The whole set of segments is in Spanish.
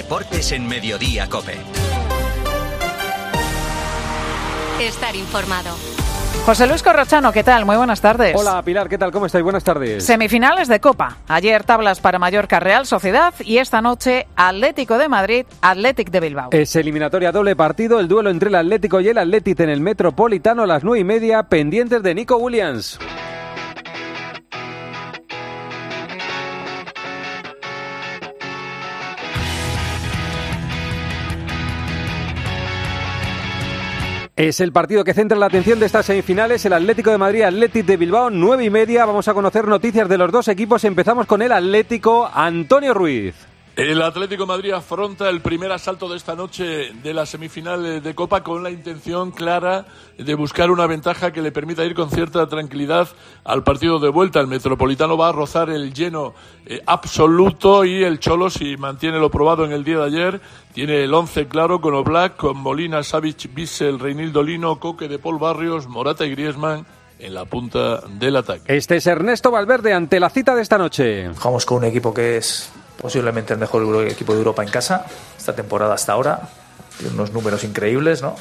Deportes en Mediodía Cope. Estar informado. José Luis Corrochano, ¿qué tal? Muy buenas tardes. Hola Pilar, ¿qué tal? ¿Cómo estáis? Buenas tardes. Semifinales de Copa. Ayer tablas para Mallorca Real Sociedad y esta noche Atlético de Madrid, Atlético de Bilbao. Es eliminatoria doble partido, el duelo entre el Atlético y el Atlético en el Metropolitano a las nueve y media, pendientes de Nico Williams. Es el partido que centra la atención de estas semifinales, el Atlético de Madrid, Atlético de Bilbao, nueve y media. Vamos a conocer noticias de los dos equipos. Empezamos con el Atlético, Antonio Ruiz. El Atlético de Madrid afronta el primer asalto de esta noche de la semifinal de Copa con la intención clara de buscar una ventaja que le permita ir con cierta tranquilidad al partido de vuelta. El Metropolitano va a rozar el lleno eh, absoluto y el Cholo, si mantiene lo probado en el día de ayer, tiene el once claro con Oblak, con Molina, Savic, Bissell, Reinildo Lino, Coque de Paul Barrios, Morata y Griezmann en la punta del ataque. Este es Ernesto Valverde ante la cita de esta noche. Jugamos con un equipo que es posiblemente el mejor equipo de Europa en casa esta temporada hasta ahora. Tiene unos números increíbles, ¿no?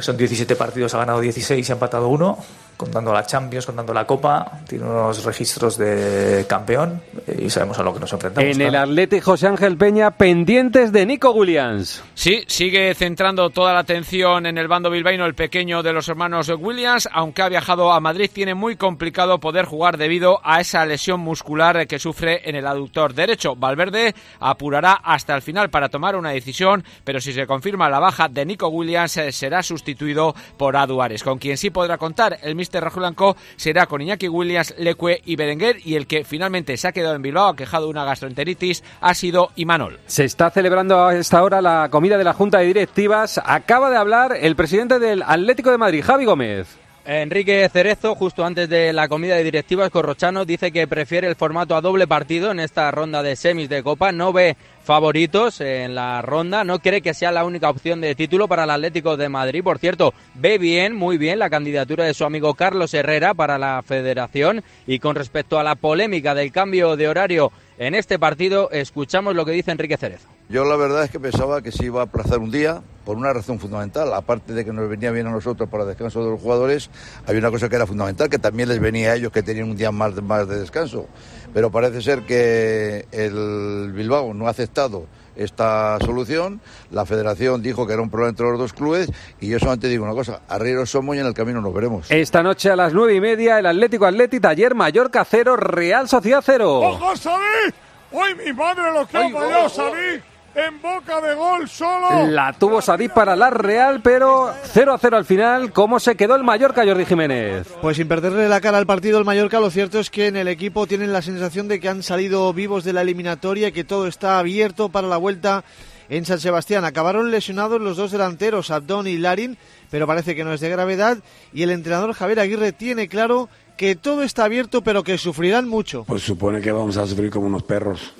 Son 17 partidos, ha ganado 16 y ha empatado uno contando la Champions, contando la Copa, tiene unos registros de campeón y sabemos a lo que nos enfrentamos. En el Atlético José Ángel Peña, pendientes de Nico Williams. Sí, sigue centrando toda la atención en el bando bilbaíno el pequeño de los hermanos Williams, aunque ha viajado a Madrid, tiene muy complicado poder jugar debido a esa lesión muscular que sufre en el aductor derecho. Valverde apurará hasta el final para tomar una decisión, pero si se confirma la baja de Nico Williams, eh, será sustituido por Aduares, con quien sí podrá contar el Rajo Blanco será con Iñaki Williams, Leque y Berenguer y el que finalmente se ha quedado en Bilbao quejado de una gastroenteritis ha sido Imanol. Se está celebrando a esta hora la comida de la Junta de Directivas. Acaba de hablar el presidente del Atlético de Madrid, Javi Gómez. Enrique Cerezo, justo antes de la comida de directivas, Corrochano dice que prefiere el formato a doble partido en esta ronda de semis de Copa. No ve favoritos en la ronda. No cree que sea la única opción de título para el Atlético de Madrid. Por cierto, ve bien, muy bien, la candidatura de su amigo Carlos Herrera para la federación. Y con respecto a la polémica del cambio de horario en este partido, escuchamos lo que dice Enrique Cerezo. Yo la verdad es que pensaba que se iba a aplazar un día por una razón fundamental. Aparte de que nos venía bien a nosotros para el descanso de los jugadores, había una cosa que era fundamental, que también les venía a ellos que tenían un día más, más de descanso. Pero parece ser que el Bilbao no ha aceptado esta solución. La federación dijo que era un problema entre los dos clubes y yo solamente digo una cosa, arrieros somos y en el camino nos veremos. Esta noche a las nueve y media el Atlético Atlético, ayer Mallorca cero, Real Sociedad cero. ¡Ojo, Sabí! ¡Uy, mi madre lo que ha fallado, Sabí! En boca de gol solo. La tuvo Sadí para la Real, pero 0 a 0 al final. ¿Cómo se quedó el Mallorca, Jordi Jiménez? Pues sin perderle la cara al partido el Mallorca, lo cierto es que en el equipo tienen la sensación de que han salido vivos de la eliminatoria y que todo está abierto para la vuelta en San Sebastián. Acabaron lesionados los dos delanteros, Abdón y Larin, pero parece que no es de gravedad. Y el entrenador Javier Aguirre tiene claro que todo está abierto, pero que sufrirán mucho. Pues supone que vamos a sufrir como unos perros.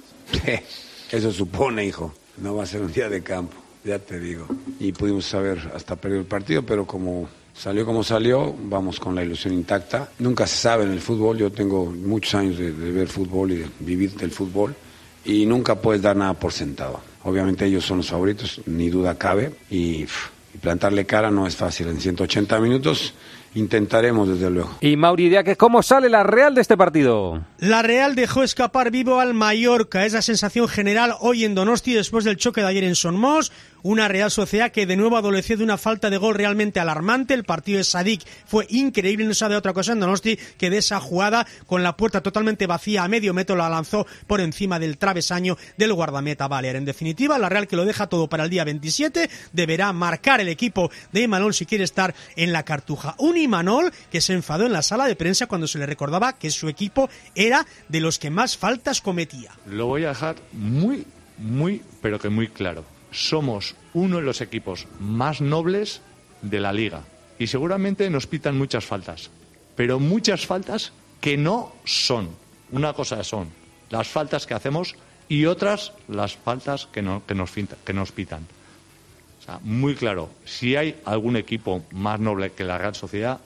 Eso supone, hijo. No va a ser un día de campo, ya te digo. Y pudimos saber hasta perder el partido, pero como salió como salió, vamos con la ilusión intacta. Nunca se sabe en el fútbol, yo tengo muchos años de, ver fútbol y de vivir del fútbol y nunca puedes dar nada por sentado. Obviamente ellos son los favoritos, ni duda cabe, y, y plantarle cara no es fácil en 180 minutos intentaremos desde luego. Y Mauri que ¿cómo sale la Real de este partido? La Real dejó escapar vivo al Mallorca, es la sensación general hoy en Donosti después del choque de ayer en Sonmos, una Real Sociedad que de nuevo adoleció de una falta de gol realmente alarmante. El partido de Sadik fue increíble, no sabe otra cosa en Donosti que de esa jugada con la puerta totalmente vacía a medio metro la lanzó por encima del travesaño del guardameta Balear. En definitiva, la Real que lo deja todo para el día 27 deberá marcar el equipo de Imanol si quiere estar en la cartuja. Un Imanol que se enfadó en la sala de prensa cuando se le recordaba que su equipo era de los que más faltas cometía. Lo voy a dejar muy, muy, pero que muy claro somos uno de los equipos más nobles de la liga. Y seguramente nos pitan muchas faltas, pero muchas faltas que no son. Una cosa son las faltas que hacemos y otras las faltas que, no, que, nos, que nos pitan. O sea, muy claro, si hay algún equipo más noble que la Real Sociedad,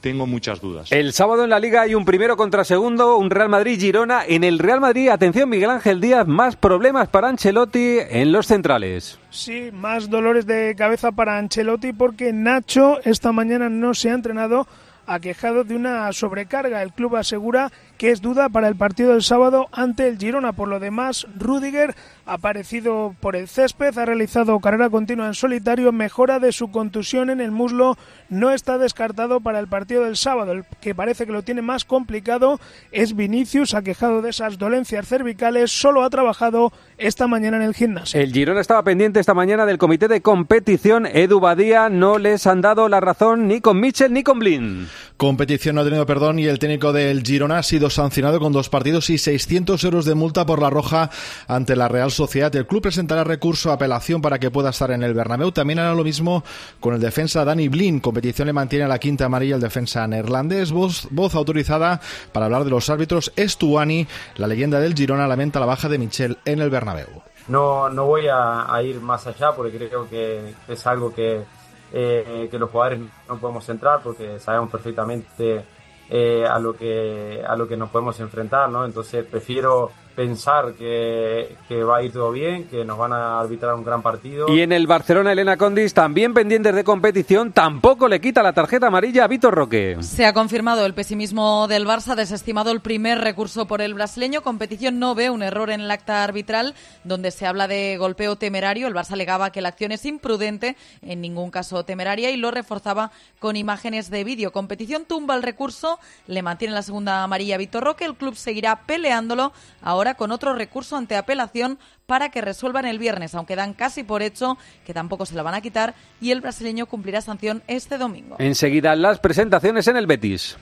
tengo muchas dudas. El sábado en la Liga hay un primero contra segundo, un Real Madrid-Girona. En el Real Madrid, atención Miguel Ángel Díaz, más problemas para Ancelotti en los centrales. Sí, más dolores de cabeza para Ancelotti porque Nacho esta mañana no se ha entrenado aquejado de una sobrecarga. El club asegura que es duda para el partido del sábado ante el Girona. Por lo demás, Rudiger ha aparecido por el césped, ha realizado carrera continua en solitario, mejora de su contusión en el muslo, no está descartado para el partido del sábado. El que parece que lo tiene más complicado es Vinicius, aquejado de esas dolencias cervicales, solo ha trabajado esta mañana en el gimnasio. El Girona estaba pendiente esta mañana del comité de competición. Edu Badía no les han dado la razón ni con Mitchell ni con Blin. Competición no ha tenido perdón y el técnico del Girona ha sido sancionado con dos partidos y 600 euros de multa por la roja ante la Real Sociedad. El club presentará recurso a apelación para que pueda estar en el Bernabéu. También hará lo mismo con el defensa Dani Blin. Competición le mantiene la quinta amarilla el defensa neerlandés. Voz, voz autorizada para hablar de los árbitros. Estuani, la leyenda del Girona, lamenta la baja de Michel en el Bernabéu. No, no voy a, a ir más allá porque creo que es algo que, eh, que los jugadores no podemos entrar porque sabemos perfectamente eh, a lo que a lo que nos podemos enfrentar, ¿no? Entonces prefiero pensar que, que, va a ir todo bien, que nos van a arbitrar un gran partido. Y en el Barcelona, Elena Condis, también pendientes de competición, tampoco le quita la tarjeta amarilla a Vitor Roque. Se ha confirmado el pesimismo del Barça, desestimado el primer recurso por el brasileño. Competición no ve un error en el acta arbitral, donde se habla de golpeo temerario. El Barça alegaba que la acción es imprudente, en ningún caso temeraria, y lo reforzaba con imágenes de vídeo. Competición tumba el recurso, le mantiene la segunda amarilla a Vitor Roque. El club seguirá peleándolo ahora con otro recurso ante apelación para que resuelvan el viernes, aunque dan casi por hecho que tampoco se la van a quitar y el brasileño cumplirá sanción este domingo. Enseguida las presentaciones en el Betis.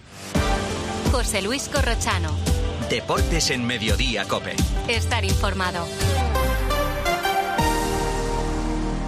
José Luis Corrochano. Deportes en Mediodía, Cope. Estar informado.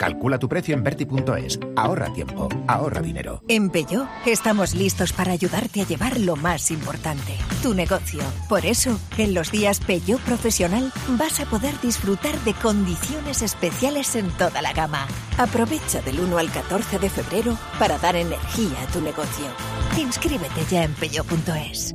Calcula tu precio en Berti.es. Ahorra tiempo, ahorra dinero. En Peugeot estamos listos para ayudarte a llevar lo más importante, tu negocio. Por eso, en los días Peugeot Profesional vas a poder disfrutar de condiciones especiales en toda la gama. Aprovecha del 1 al 14 de febrero para dar energía a tu negocio. Inscríbete ya en Peugeot.es.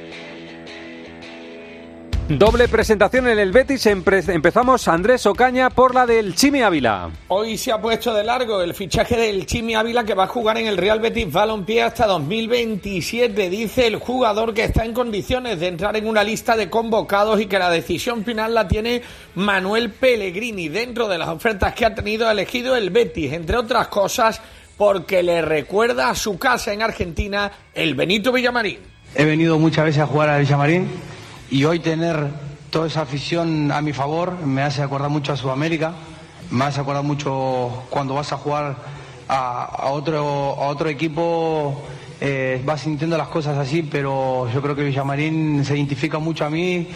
Doble presentación en el Betis. Empezamos Andrés Ocaña por la del Chimi Ávila. Hoy se ha puesto de largo el fichaje del Chimi Ávila que va a jugar en el Real Betis Balompié hasta 2027. Dice el jugador que está en condiciones de entrar en una lista de convocados y que la decisión final la tiene Manuel Pellegrini dentro de las ofertas que ha tenido elegido el Betis, entre otras cosas porque le recuerda a su casa en Argentina el Benito Villamarín. He venido muchas veces a jugar al Villamarín y hoy tener toda esa afición a mi favor me hace acordar mucho a Sudamérica, me hace acordar mucho cuando vas a jugar a, otro, a otro equipo, eh, vas sintiendo las cosas así, pero yo creo que Villamarín se identifica mucho a mí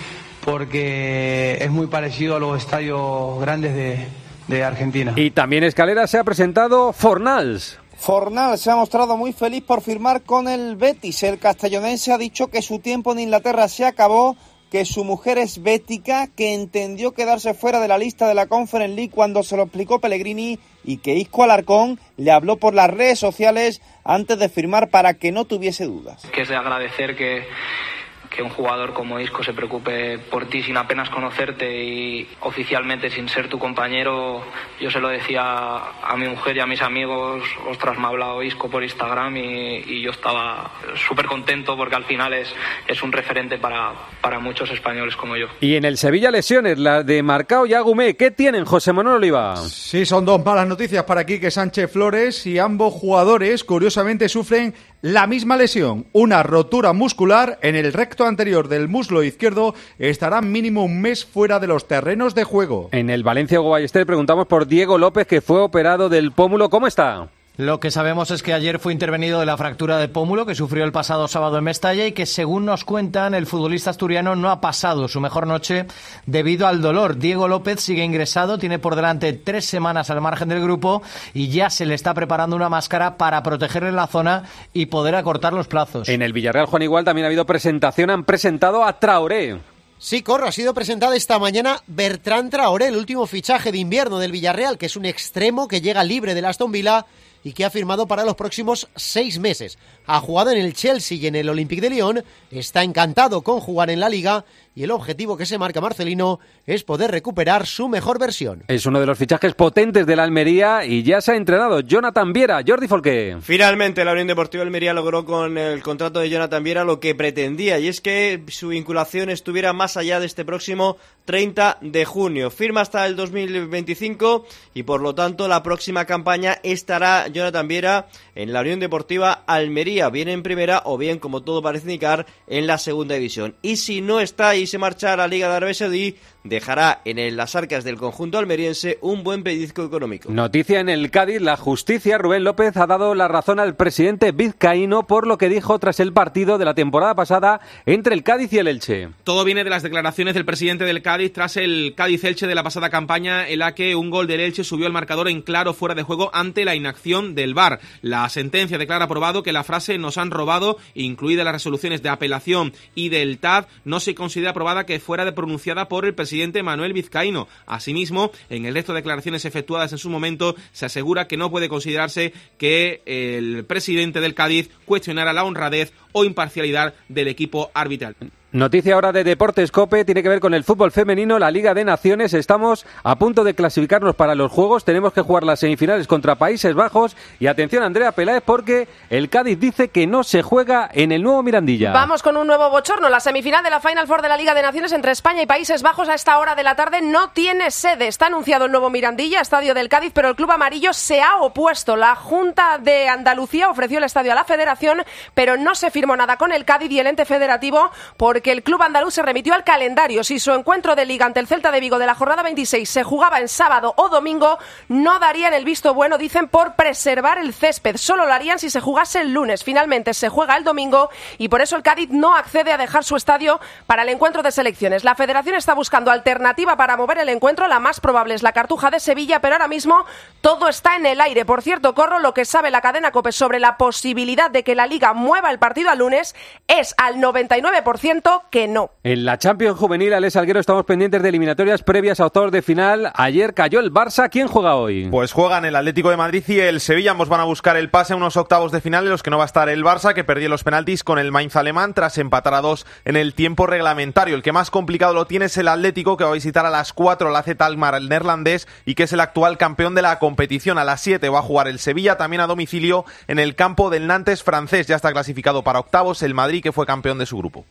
porque es muy parecido a los estadios grandes de, de Argentina. Y también Escalera se ha presentado Fornals. Fornal se ha mostrado muy feliz por firmar con el Betis. El castellonense ha dicho que su tiempo en Inglaterra se acabó, que su mujer es bética, que entendió quedarse fuera de la lista de la Conference League cuando se lo explicó Pellegrini y que Isco Alarcón le habló por las redes sociales antes de firmar para que no tuviese dudas. Que es de agradecer que que un jugador como Isco se preocupe por ti sin apenas conocerte y oficialmente sin ser tu compañero. Yo se lo decía a mi mujer y a mis amigos, ostras, me ha hablado Isco por Instagram y, yo estaba súper contento porque al final es, es un referente para, para muchos españoles como yo. Y en el Sevilla lesiones, la de Marcao y Agumé, ¿qué tienen José Manuel Oliva? Sí, son dos malas noticias para Quique Sánchez Flores y ambos jugadores curiosamente sufren la misma lesión, una rotura muscular en el recto anterior del muslo izquierdo, estará mínimo un mes fuera de los terrenos de juego. En el Valencia Ballester preguntamos por Diego López, que fue operado del pómulo. ¿Cómo está? Lo que sabemos es que ayer fue intervenido de la fractura de pómulo que sufrió el pasado sábado en Mestalla y que, según nos cuentan, el futbolista asturiano no ha pasado su mejor noche debido al dolor. Diego López sigue ingresado, tiene por delante tres semanas al margen del grupo y ya se le está preparando una máscara para protegerle la zona y poder acortar los plazos. En el Villarreal Juan Igual también ha habido presentación, han presentado a Traoré. Sí, Corro, ha sido presentada esta mañana Bertrand Traoré, el último fichaje de invierno del Villarreal, que es un extremo que llega libre del Aston Villa y que ha firmado para los próximos seis meses. Ha jugado en el Chelsea y en el Olympique de Lyon, está encantado con jugar en la liga y el objetivo que se marca Marcelino es poder recuperar su mejor versión. Es uno de los fichajes potentes de la Almería y ya se ha entrenado Jonathan Viera. Jordi Folque. Finalmente la Unión Deportiva Almería logró con el contrato de Jonathan Viera lo que pretendía y es que su vinculación estuviera más allá de este próximo 30 de junio. Firma hasta el 2025 y por lo tanto la próxima campaña estará Jonathan Viera en la Unión Deportiva Almería, bien en primera o bien, como todo parece indicar, en la segunda división. Y si no está ahí se marcha a la Liga de Arabia dejará en las arcas del conjunto almeriense un buen pellizco económico. Noticia en el Cádiz, la justicia, Rubén López ha dado la razón al presidente vizcaíno por lo que dijo tras el partido de la temporada pasada entre el Cádiz y el Elche. Todo viene de las declaraciones del presidente del Cádiz tras el Cádiz-Elche de la pasada campaña en la que un gol del Elche subió el marcador en claro fuera de juego ante la inacción del VAR. La sentencia declara aprobado que la frase nos han robado, incluida las resoluciones de apelación y del TAD, no se considera aprobada que fuera pronunciada por el presidente presidente Manuel Vizcaíno. Asimismo, en el resto de declaraciones efectuadas en su momento, se asegura que no puede considerarse que el presidente del Cádiz cuestionara la honradez o imparcialidad del equipo arbitral. Noticia ahora de Deportes Cope, tiene que ver con el fútbol femenino, la Liga de Naciones. Estamos a punto de clasificarnos para los Juegos, tenemos que jugar las semifinales contra Países Bajos. Y atención, Andrea Peláez, porque el Cádiz dice que no se juega en el nuevo Mirandilla. Vamos con un nuevo bochorno. La semifinal de la Final Four de la Liga de Naciones entre España y Países Bajos a esta hora de la tarde no tiene sede. Está anunciado el nuevo Mirandilla, estadio del Cádiz, pero el Club Amarillo se ha opuesto. La Junta de Andalucía ofreció el estadio a la Federación, pero no se firmó nada con el Cádiz y el ente federativo porque que el club andaluz se remitió al calendario. Si su encuentro de liga ante el Celta de Vigo de la jornada 26 se jugaba en sábado o domingo, no darían el visto bueno, dicen, por preservar el césped. Solo lo harían si se jugase el lunes. Finalmente se juega el domingo y por eso el Cádiz no accede a dejar su estadio para el encuentro de selecciones. La federación está buscando alternativa para mover el encuentro. La más probable es la Cartuja de Sevilla, pero ahora mismo todo está en el aire. Por cierto, corro lo que sabe la cadena COPE sobre la posibilidad de que la liga mueva el partido al lunes es al 99% que no. En la Champions Juvenil, Alex Alguero, estamos pendientes de eliminatorias previas a octavos de final. Ayer cayó el Barça. ¿Quién juega hoy? Pues juegan el Atlético de Madrid y el Sevilla. Ambos van a buscar el pase a unos octavos de final en los que no va a estar el Barça, que perdió los penaltis con el Mainz alemán tras empatar a dos en el tiempo reglamentario. El que más complicado lo tiene es el Atlético, que va a visitar a las 4 la Z Almar, el neerlandés, y que es el actual campeón de la competición. A las 7 va a jugar el Sevilla, también a domicilio, en el campo del Nantes francés. Ya está clasificado para octavos el Madrid, que fue campeón de su grupo.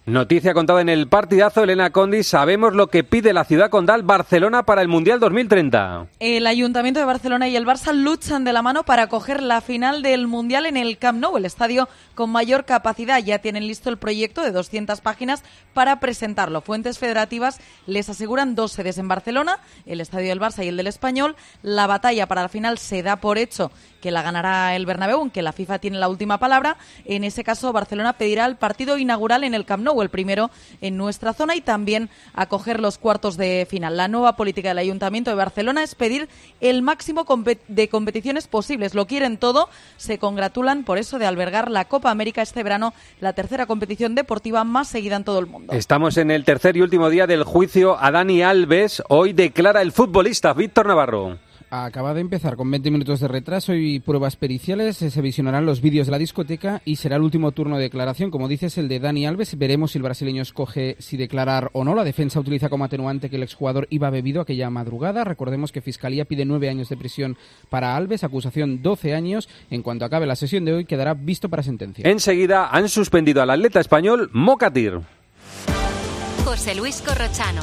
Noticia contada en el partidazo, Elena Condi, sabemos lo que pide la ciudad condal Barcelona para el Mundial 2030. El Ayuntamiento de Barcelona y el Barça luchan de la mano para acoger la final del Mundial en el Camp Nou, el estadio con mayor capacidad. Ya tienen listo el proyecto de 200 páginas para presentarlo. Fuentes federativas les aseguran dos sedes en Barcelona, el estadio del Barça y el del Español. La batalla para la final se da por hecho que la ganará el Bernabéu, aunque la FIFA tiene la última palabra. En ese caso, Barcelona pedirá el partido inaugural en el Camp Nou, el primero en nuestra zona, y también acoger los cuartos de final. La nueva política del Ayuntamiento de Barcelona es pedir el máximo de competiciones posibles. Lo quieren todo. Se congratulan por eso de albergar la Copa América este verano, la tercera competición deportiva más seguida en todo el mundo. Estamos en el tercer y último día del juicio a Dani Alves. Hoy declara el futbolista Víctor Navarro. Acaba de empezar con 20 minutos de retraso y pruebas periciales. Se visionarán los vídeos de la discoteca y será el último turno de declaración. Como dices, el de Dani Alves. Veremos si el brasileño escoge si declarar o no. La defensa utiliza como atenuante que el exjugador iba bebido aquella madrugada. Recordemos que Fiscalía pide nueve años de prisión para Alves, acusación 12 años. En cuanto acabe la sesión de hoy, quedará visto para sentencia. Enseguida han suspendido al atleta español Mocatir. José Luis Corrochano.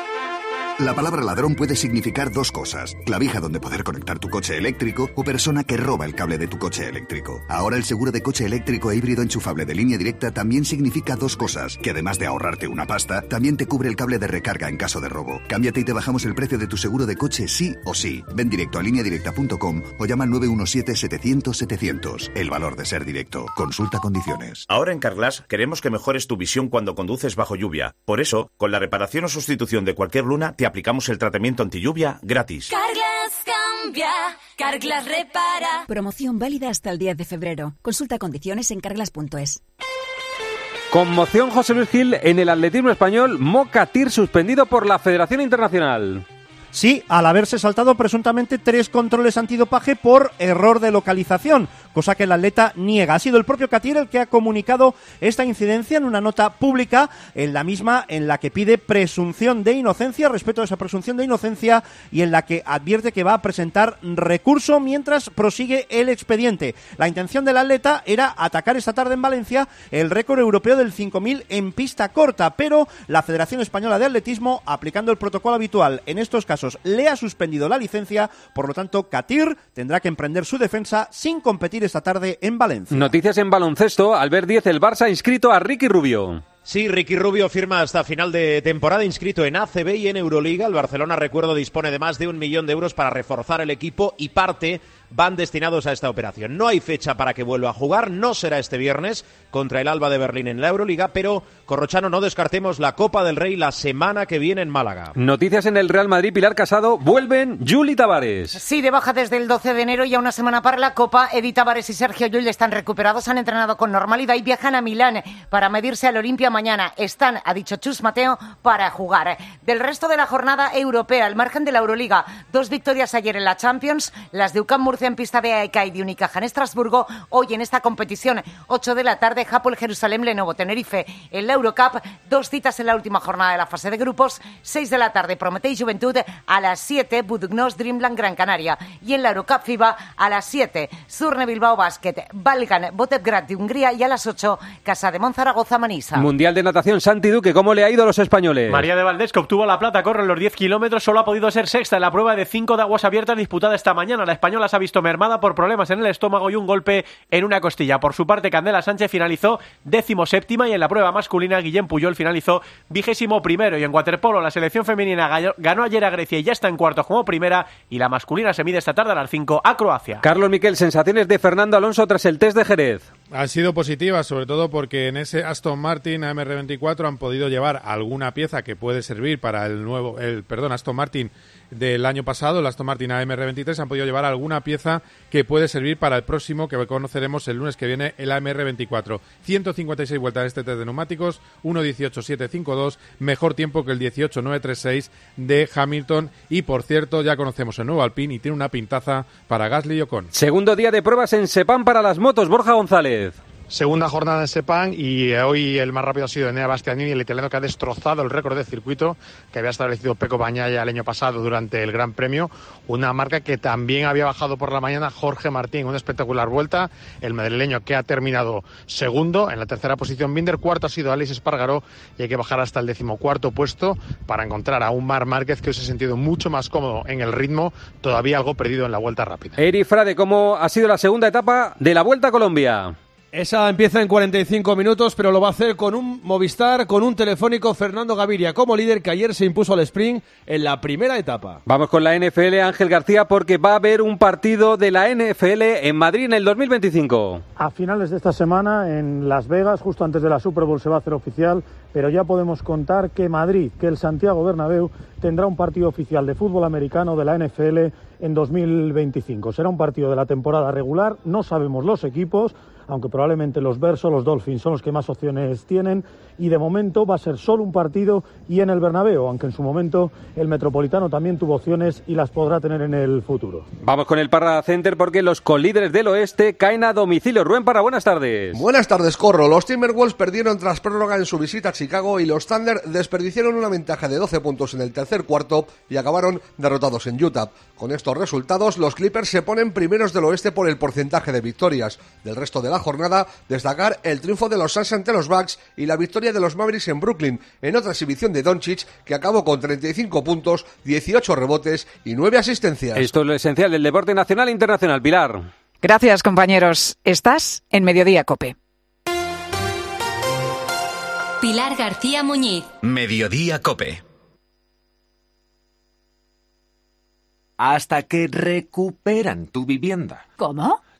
La palabra ladrón puede significar dos cosas. Clavija donde poder conectar tu coche eléctrico o persona que roba el cable de tu coche eléctrico. Ahora el seguro de coche eléctrico e híbrido enchufable de línea directa también significa dos cosas. Que además de ahorrarte una pasta, también te cubre el cable de recarga en caso de robo. Cámbiate y te bajamos el precio de tu seguro de coche sí o sí. Ven directo a lineadirecta.com o llama al 917-700-700. El valor de ser directo. Consulta condiciones. Ahora en Carglass queremos que mejores tu visión cuando conduces bajo lluvia. Por eso, con la reparación o sustitución de cualquier luna, te aplicamos el tratamiento anti lluvia gratis. Carglass cambia, Carglass repara. Promoción válida hasta el 10 de febrero. Consulta condiciones en carglass.es. Conmoción José Luis Gil en el atletismo español, Moca Tir suspendido por la Federación Internacional. Sí, al haberse saltado presuntamente tres controles antidopaje por error de localización, cosa que el atleta niega. Ha sido el propio Katir el que ha comunicado esta incidencia en una nota pública, en la misma en la que pide presunción de inocencia, respecto a esa presunción de inocencia, y en la que advierte que va a presentar recurso mientras prosigue el expediente. La intención del atleta era atacar esta tarde en Valencia el récord europeo del 5000 en pista corta, pero la Federación Española de Atletismo, aplicando el protocolo habitual en estos casos, le ha suspendido la licencia, por lo tanto, Katir tendrá que emprender su defensa sin competir esta tarde en Valencia. Noticias en baloncesto, al ver 10 el Barça ha inscrito a Ricky Rubio. Sí, Ricky Rubio firma hasta final de temporada inscrito en ACB y en Euroliga. El Barcelona, recuerdo, dispone de más de un millón de euros para reforzar el equipo y parte van destinados a esta operación. No hay fecha para que vuelva a jugar, no será este viernes contra el Alba de Berlín en la Euroliga, pero Corrochano no descartemos la Copa del Rey la semana que viene en Málaga. Noticias en el Real Madrid, Pilar Casado, vuelven Juli Tavares. Sí, de baja desde el 12 de enero y a una semana para la Copa, Edi Tavares y Sergio Llull están recuperados, han entrenado con normalidad y viajan a Milán para medirse al Olimpia mañana. Están, ha dicho Chus Mateo, para jugar. Del resto de la jornada europea, al margen de la Euroliga, dos victorias ayer en la Champions, las de UCAM Murcia en pista de AEK y de Unicaja en Estrasburgo. Hoy en esta competición, 8 de la tarde, Japón, Jerusalén, Lenovo, Tenerife. En la Eurocup, dos citas en la última jornada de la fase de grupos. 6 de la tarde, Prometei Juventud. A las 7, Budugnos, Dreamland, Gran Canaria. Y en la Eurocup FIBA, a las 7, Surne Bilbao Basket, Balgan, Botevgrad de Hungría. Y a las 8, Casa de Monzaragoza, Manisa. Mundial de Natación, Santi Duque, ¿cómo le ha ido a los españoles? María de Valdés, que obtuvo la plata, corre los 10 kilómetros, solo ha podido ser sexta en la prueba de 5 de aguas abiertas disputada esta mañana. La española se ha visto mermada por problemas en el estómago y un golpe en una costilla. Por su parte, Candela Sánchez finalizó décimo séptima y en la prueba masculina Guillem Puyol finalizó vigésimo primero. Y en waterpolo la selección femenina ganó ayer a Grecia y ya está en cuarto como primera y la masculina se mide esta tarde a las 5 a Croacia. Carlos Miquel, sensaciones de Fernando Alonso tras el test de Jerez. Han sido positivas, sobre todo porque en ese Aston Martin AMR24 han podido llevar alguna pieza que puede servir para el nuevo, el perdón, Aston Martin del año pasado, el Aston Martin AMR23, han podido llevar alguna pieza que puede servir para el próximo que conoceremos el lunes que viene, el AMR24. 156 vueltas de este test de neumáticos, 1.18.752, mejor tiempo que el 18.936 de Hamilton y por cierto ya conocemos el nuevo Alpine y tiene una pintaza para Gasly y Ocon. Segundo día de pruebas en Sepam para las motos, Borja González. Segunda jornada en Sepang y eh, hoy el más rápido ha sido Enea Bastianini, el italiano que ha destrozado el récord de circuito que había establecido Peco Bañaya el año pasado durante el Gran Premio. Una marca que también había bajado por la mañana Jorge Martín, una espectacular vuelta. El madrileño que ha terminado segundo en la tercera posición Binder, cuarto ha sido Alex Espargaró y hay que bajar hasta el decimocuarto puesto para encontrar a un Mar Márquez que hoy se ha sentido mucho más cómodo en el ritmo, todavía algo perdido en la vuelta rápida. Eri Frade, ¿cómo ha sido la segunda etapa de la Vuelta a Colombia? Esa empieza en 45 minutos, pero lo va a hacer con un Movistar, con un telefónico Fernando Gaviria como líder que ayer se impuso al sprint en la primera etapa. Vamos con la NFL Ángel García porque va a haber un partido de la NFL en Madrid en el 2025. A finales de esta semana en Las Vegas, justo antes de la Super Bowl se va a hacer oficial, pero ya podemos contar que Madrid, que el Santiago Bernabéu tendrá un partido oficial de fútbol americano de la NFL en 2025. Será un partido de la temporada regular, no sabemos los equipos, aunque probablemente los Versos, los Dolphins son los que más opciones tienen y de momento va a ser solo un partido y en el Bernabéu, aunque en su momento el Metropolitano también tuvo opciones y las podrá tener en el futuro. Vamos con el Parra Center porque los colíderes del oeste caen a domicilio. Rubén Parra, buenas tardes. Buenas tardes, Corro. Los Timberwolves perdieron tras prórroga en su visita a Chicago y los Thunder desperdiciaron una ventaja de 12 puntos en el tercer cuarto y acabaron derrotados en Utah. Con estos resultados, los Clippers se ponen primeros del oeste por el porcentaje de victorias. Del resto de la jornada, destacar el triunfo de los Suns ante los Bucks y la victoria de los Mavericks en Brooklyn, en otra exhibición de Doncic que acabó con 35 puntos, 18 rebotes y 9 asistencias. Esto es lo esencial del deporte nacional e internacional. Pilar. Gracias, compañeros. Estás en Mediodía Cope. Pilar García Muñiz. Mediodía Cope. Hasta que recuperan tu vivienda. ¿Cómo?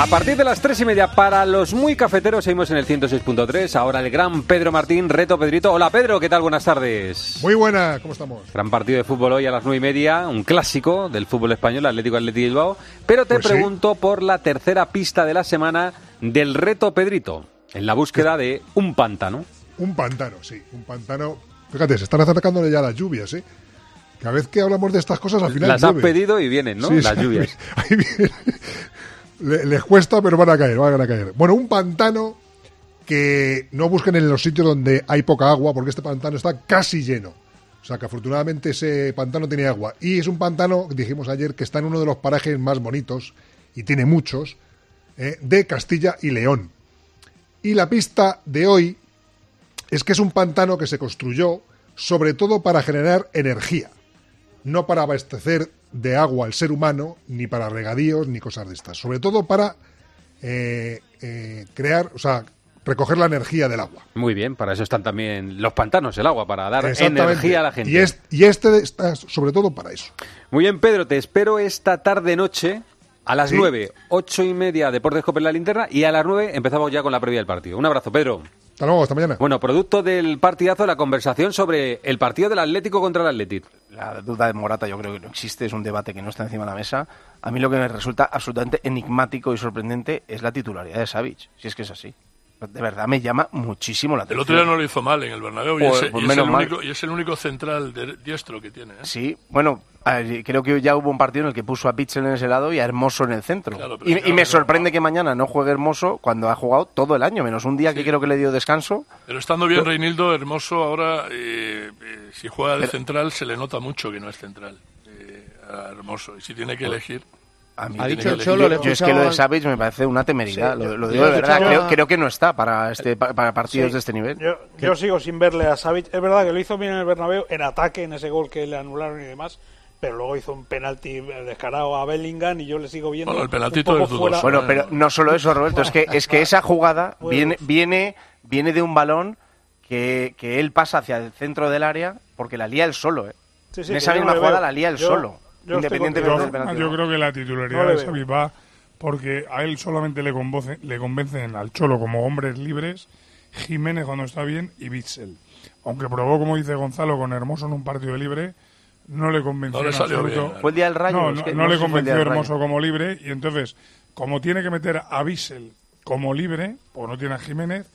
A partir de las tres y media, para los muy cafeteros, seguimos en el 106.3. Ahora el gran Pedro Martín, reto Pedrito. Hola Pedro, ¿qué tal? Buenas tardes. Muy buena, ¿cómo estamos? Gran partido de fútbol hoy a las nueve y media, un clásico del fútbol español, Atlético Atlético Bilbao. Pero te Pues sí. pregunto por la tercera pista de la semana del reto Pedrito, en la búsqueda de un pantano. Un pantano, sí, un pantano. Fíjate, se están acercándole ya las lluvias, ¿eh? Cada vez que hablamos de estas cosas, al final. Las llueve. pedido y vienen, ¿no? Sí, las lluvias. ahí viene. Le- les cuesta, pero van a caer, van a caer. Bueno, un pantano que no busquen en los sitios donde hay poca agua, porque este pantano está casi lleno. O sea que afortunadamente ese pantano tiene agua. Y es un pantano, dijimos ayer, que está en uno de los parajes más bonitos, y tiene muchos, eh, de Castilla y León. Y la pista de hoy es que es un pantano que se construyó sobre todo para generar energía, no para abastecer de agua al ser humano, ni para regadíos, ni cosas de estas. Sobre todo para eh, eh, crear, o sea, recoger la energía del agua. Muy bien, para eso están también los pantanos, el agua, para dar energía a la gente. Y, es- y este está sobre todo para eso. Muy bien, Pedro, te espero esta tarde-noche a las Sí. nueve, ocho y media, Deportes Copa en la linterna, y a las nueve empezamos ya con la previa del partido. Un abrazo, Pedro. Hasta luego, hasta mañana. Bueno, producto del partidazo, la conversación sobre el partido del Atlético contra el Atlético. La duda de Morata yo creo que no existe, es un debate que no está encima de la mesa. A mí lo que me resulta absolutamente enigmático y sorprendente es la titularidad de Savic, si es que es así. De verdad me llama muchísimo la El atención. otro día no lo hizo mal en el Bernabéu y, Pues- es, pues y es el mal. único, y es el único central de- diestro que tiene. ¿eh? Sí, bueno, ver, creo que ya hubo un partido en el que puso a Pitzel en ese lado y a Hermoso en el centro. Claro, y, claro, y me sorprende que mañana no juegue Hermoso cuando ha jugado todo el año, menos un día que creo que le dio descanso. Pero estando bien Pero- Reinildo, Hermoso ahora, eh, eh, si juega de Pero- central, se le nota mucho que no es central. eh, a Hermoso. Y si tiene que elegir. A mí tiene yo- es que lo de Savic me parece una temeridad, Sí, lo, digo de verdad. Creo, creo que no está para este pa- para partidos Sí. de este nivel. Yo, yo sigo sin verle a Savic. Es verdad que lo hizo bien en el Bernabéu, en ataque, en ese gol que le anularon y demás, pero luego hizo un penalti descarado a Bellingham y yo le sigo viendo Bueno, el un penaltito poco es fuera- Bueno, pero no solo eso, Roberto, es que es que esa jugada Bueno. viene viene viene de un balón que, que él pasa hacia el centro del área porque la lía él solo, ¿eh? Sí, sí, en esa no misma jugada veo. la lía él Yo- solo, independientemente contigo. del penalti. Yo creo que la titularidad No de. Xavi va porque a él solamente le, convoce- le convencen al Cholo como hombres libres, Jiménez cuando está bien y Bitzel. Aunque probó, como dice Gonzalo, con Hermoso en un partido libre, no le convenció No le salió bien. Fue el día del Rayo, No, es no, que no no le convenció. Hermoso como libre y entonces, como tiene que meter a Bitzel como libre, o no tiene a Jiménez,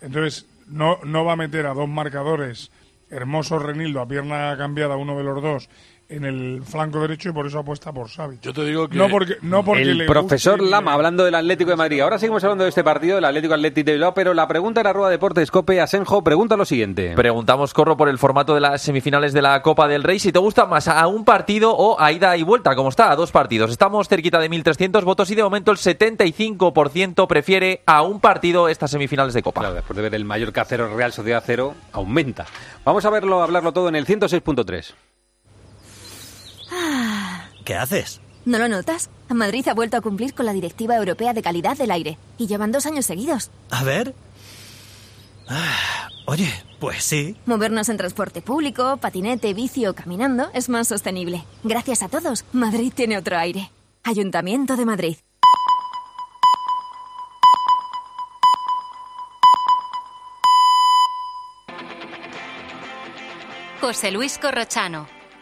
entonces no, no va a meter a dos marcadores, Hermoso Renildo a pierna cambiada, uno de los dos, en el flanco derecho y por eso apuesta por Xavi. Yo te digo que... No porque, no porque el le profesor guste- Lama hablando del Atlético de Madrid. Ahora seguimos hablando de este partido, del Atlético Atlético de Bilbao, pero la pregunta en arroba deportes Cope Asenjo pregunta lo siguiente. Preguntamos, Corro, por el formato de las semifinales de la Copa del Rey. Si te gusta más a un partido o a ida y vuelta, como está, a dos partidos. Estamos cerquita de 1.300 votos y de momento el 75% prefiere a un partido estas semifinales de Copa. Claro, después de ver el Mallorca 0 Real Sociedad 0, aumenta. Vamos a verlo, hablarlo todo en el 106.3. ¿Qué haces? ¿No lo notas? Madrid ha vuelto a cumplir con la Directiva Europea de Calidad del Aire y llevan dos años seguidos. A ver. Ah, Oye, pues sí. Movernos en transporte público, patinete, bici o caminando es más sostenible. Gracias a todos, Madrid tiene otro aire. Ayuntamiento de Madrid. José Luis Corrochano.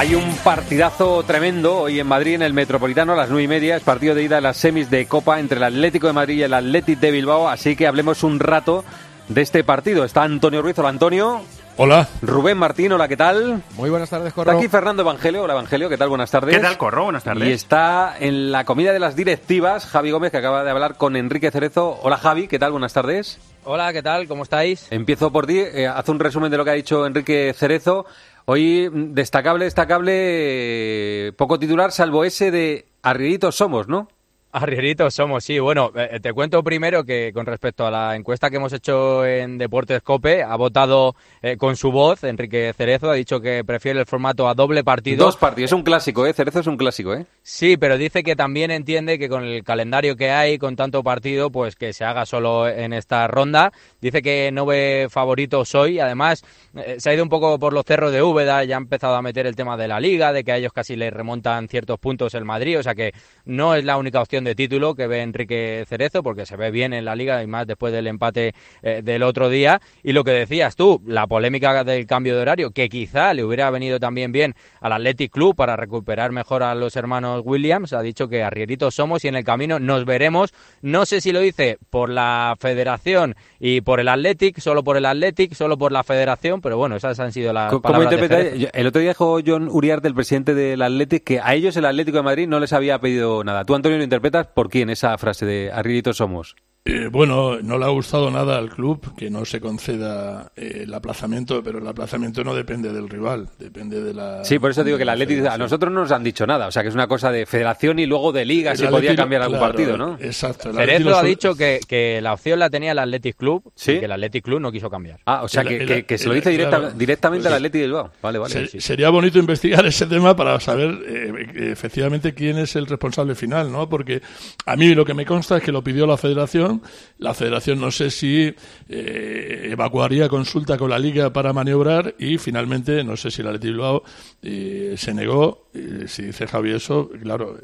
Hay un partidazo tremendo hoy en Madrid, en el Metropolitano, a las nueve y media. Es partido de ida de las semis de Copa entre el Atlético de Madrid y el Athletic de Bilbao. Así que hablemos un rato de este partido. Está Antonio Ruiz. Hola, Antonio. Hola. Rubén Martín, hola, ¿qué tal? Muy buenas tardes, Está Corro. aquí Fernando Evangelio. Hola, Evangelio, ¿qué tal? Buenas tardes. ¿Qué tal, Corro? Buenas tardes. Y está en la comida de las directivas Javi Gómez, que acaba de hablar con Enrique Cerezo. Hola, Javi, ¿qué tal? Buenas tardes. Hola, ¿qué tal? ¿Cómo estáis? Empiezo por ti. Eh, haz un resumen de lo que ha dicho Enrique Cerezo. Hoy, mm, destacable, destacable, eh, poco titular, salvo ese de Arrieritos somos, ¿no? Arrieritos somos, sí. Bueno, eh, te cuento primero que con respecto a la encuesta que hemos hecho en Deportes Cope, ha votado eh, con su voz Enrique Cerezo, ha dicho que prefiere el formato a doble partido. Dos partidos, es un clásico, ¿eh? Cerezo es un clásico, ¿eh? Sí, pero dice que también entiende que con el calendario que hay, con tanto partido, pues que se haga solo en esta ronda. Dice que no ve favoritos hoy. Además, eh, se ha ido un poco por los cerros de Úbeda, ya ha empezado a meter el tema de la liga, de que a ellos casi les remontan ciertos puntos el Madrid. O sea que no es la única opción de título que ve Enrique Cerezo, porque se ve bien en la liga y más después del empate eh, del otro día. Y lo que decías tú, la polémica del cambio de horario, que quizá le hubiera venido también bien al Athletic Club para recuperar mejor a los hermanos Williams. Ha dicho que arrieritos somos y en el camino nos veremos. No sé si lo dice por la federación y por el Athletic, solo por el Athletic, solo por la federación, pero bueno, esas han sido las ¿Cómo palabras de El otro día dijo John Uriarte, el presidente del Atlético, que a ellos el Atlético de Madrid no les había pedido nada. ¿Tú, Antonio, lo interpretas por quién esa frase de Arrieritos somos? Eh, bueno, no le ha gustado nada al club que no se conceda eh, el aplazamiento, pero el aplazamiento no depende del rival, depende de la. Sí, por eso digo que la Atlético a nosotros no nos han dicho nada. O sea, que es una cosa de federación y luego de liga, El si podía Atleti- cambiar algún claro, partido, ¿no? Exacto. el Cerezo Atleti lo ha dicho que, que la opción la tenía el Athletic Club ¿Sí? y que el Athletic Club no quiso cambiar. Ah, o sea, El- que, el- que- que se lo dice directa- claro. directamente al Pues- Atlético de Bilbao. Vale, vale. Se- sí. Sería bonito investigar ese tema para saber eh, eh, efectivamente quién es el responsable final, ¿no? Porque a mí lo que me consta es que lo pidió la Federación. La Federación no sé si eh, evacuaría consulta con la Liga para maniobrar y finalmente no sé si el Athletic Bilbao eh, se negó. Eh, si dice Javi eso, claro,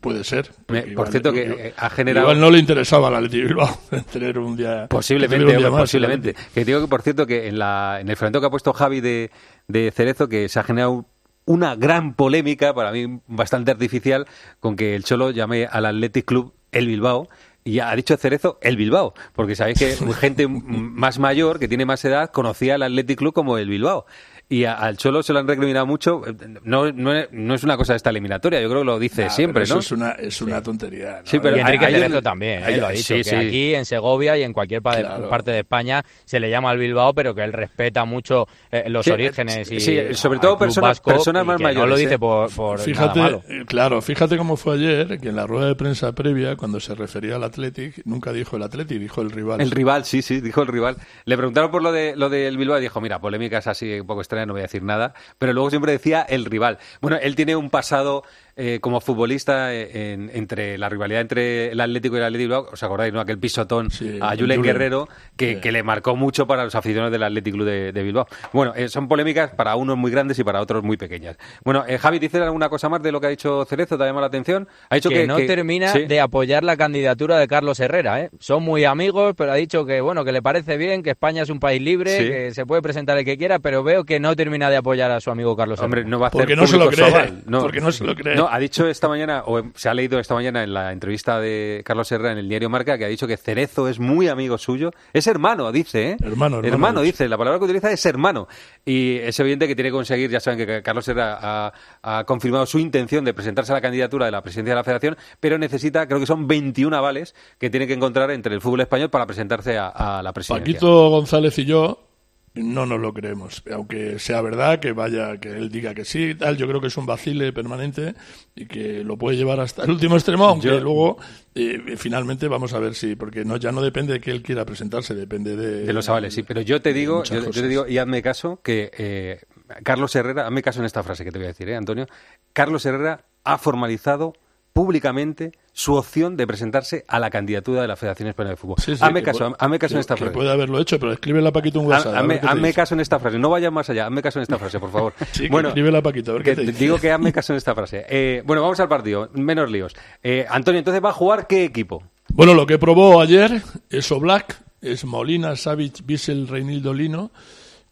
puede ser. Me- por igual- cierto, que ha generado. Igual no le interesaba al Athletic Bilbao tener un día Posiblemente, tener un día hombre, más, posiblemente. Que digo que, por cierto, que en, la, en el frente que ha puesto Javi de, de Cerezo, que se ha generado una gran polémica, para mí bastante artificial, con que el Cholo llame al Athletic Club el Bilbao. Y ha dicho Cerezo el Bilbao, porque sabéis que gente más mayor, que tiene más edad, conocía al Athletic Club como el Bilbao. Y a- al Cholo se lo han recriminado mucho. No, no, es- no es una cosa de esta eliminatoria, yo creo que lo dice Nah, siempre, ¿no? Eso es una, es una tontería. ¿no? Sí, pero y Enrique también, ¿eh? ellos- lo ha dicho, sí, que sí. aquí en Segovia y en cualquier pa- Claro. parte de España se le llama al Bilbao, pero que él respeta mucho eh, los Sí, orígenes y sí, sobre todo personas- vasco personas y más que No lo mayores, dice ¿eh? por, por Fíjate, nada malo. eh, claro, fíjate cómo fue ayer, que en la rueda de prensa previa, cuando se refería al Athletic, nunca dijo el Athletic, dijo el rival. El rival, sí, sí, dijo el rival. Le preguntaron por lo de lo del Bilbao y dijo, mira, polémicas así un poco extrañas, no voy a decir nada. Pero luego siempre decía el rival. Bueno, él tiene un pasado eh, como futbolista eh, en- entre la rivalidad entre el Atlético y el Atlético Bilbao. ¿Os acordáis, no? Aquel pisotón a Julen Julen. Guerrero que, que le marcó mucho para los aficionados del Atlético Club de, de Bilbao. Bueno, eh, son polémicas para unos muy grandes y para otros muy pequeñas. Bueno, eh, Javi, ¿dice alguna cosa más de lo que ha dicho Cerezo? ¿Te ha llamado la atención? Ha dicho que, que, no que- termina sí. de apoyar la candidatura de Carlos Herrera. ¿eh? Son muy amigos, pero ha dicho que bueno que le parece bien, que España es un país libre, Sí. que se puede presentar el que quiera, pero veo que no termina de apoyar a su amigo Carlos Hombre, Herrera. no va a hacer Porque no se lo cree, aval. porque no se lo cree. No, ha dicho esta mañana, o se ha leído esta mañana en la entrevista de Carlos Herrera en el diario Marca, que ha dicho que Cerezo es muy amigo suyo. Es hermano, dice, ¿eh? Hermano, hermano, dice. La palabra que utiliza es hermano. Y es evidente que tiene que conseguir, ya saben que Carlos Herrera ha, ha confirmado su intención de presentarse a la candidatura de la presidencia de la federación, pero necesita, creo que son 21 avales que tiene que encontrar entre el fútbol español para presentarse a, a la presidencia. Paquito González y yo no nos lo creemos, aunque sea verdad que vaya, que él diga que sí, y tal, yo creo que es un vacile permanente y que lo puede llevar hasta el último extremo, aunque Yo- luego eh, finalmente vamos a ver si, porque no ya no depende de que él quiera presentarse, depende de, De los avales, sí. Pero yo te digo, yo, te digo, y hazme caso, que eh, Carlos Herrera, hazme caso en esta frase que te voy a decir, ¿eh, Antonio? Carlos Herrera ha formalizado públicamente su opción de presentarse a la candidatura de la Federación Española de Fútbol. Sí, sí, hazme caso, hazme caso en esta frase. puede haberlo hecho, pero escríbele a Paquito un WhatsApp. Hazme, qué hazme caso en esta frase, no vayas más allá, hazme caso en esta frase, por favor. Sí, bueno, escríbele a Paquito, a ver qué que te te digo que hazme caso en esta frase. Eh, bueno, vamos al partido, menos líos. Eh, Antonio, entonces va a jugar qué equipo? Bueno, lo que probó ayer es Oblak, es Molina, Savic, Bissell, Reinildo Lino,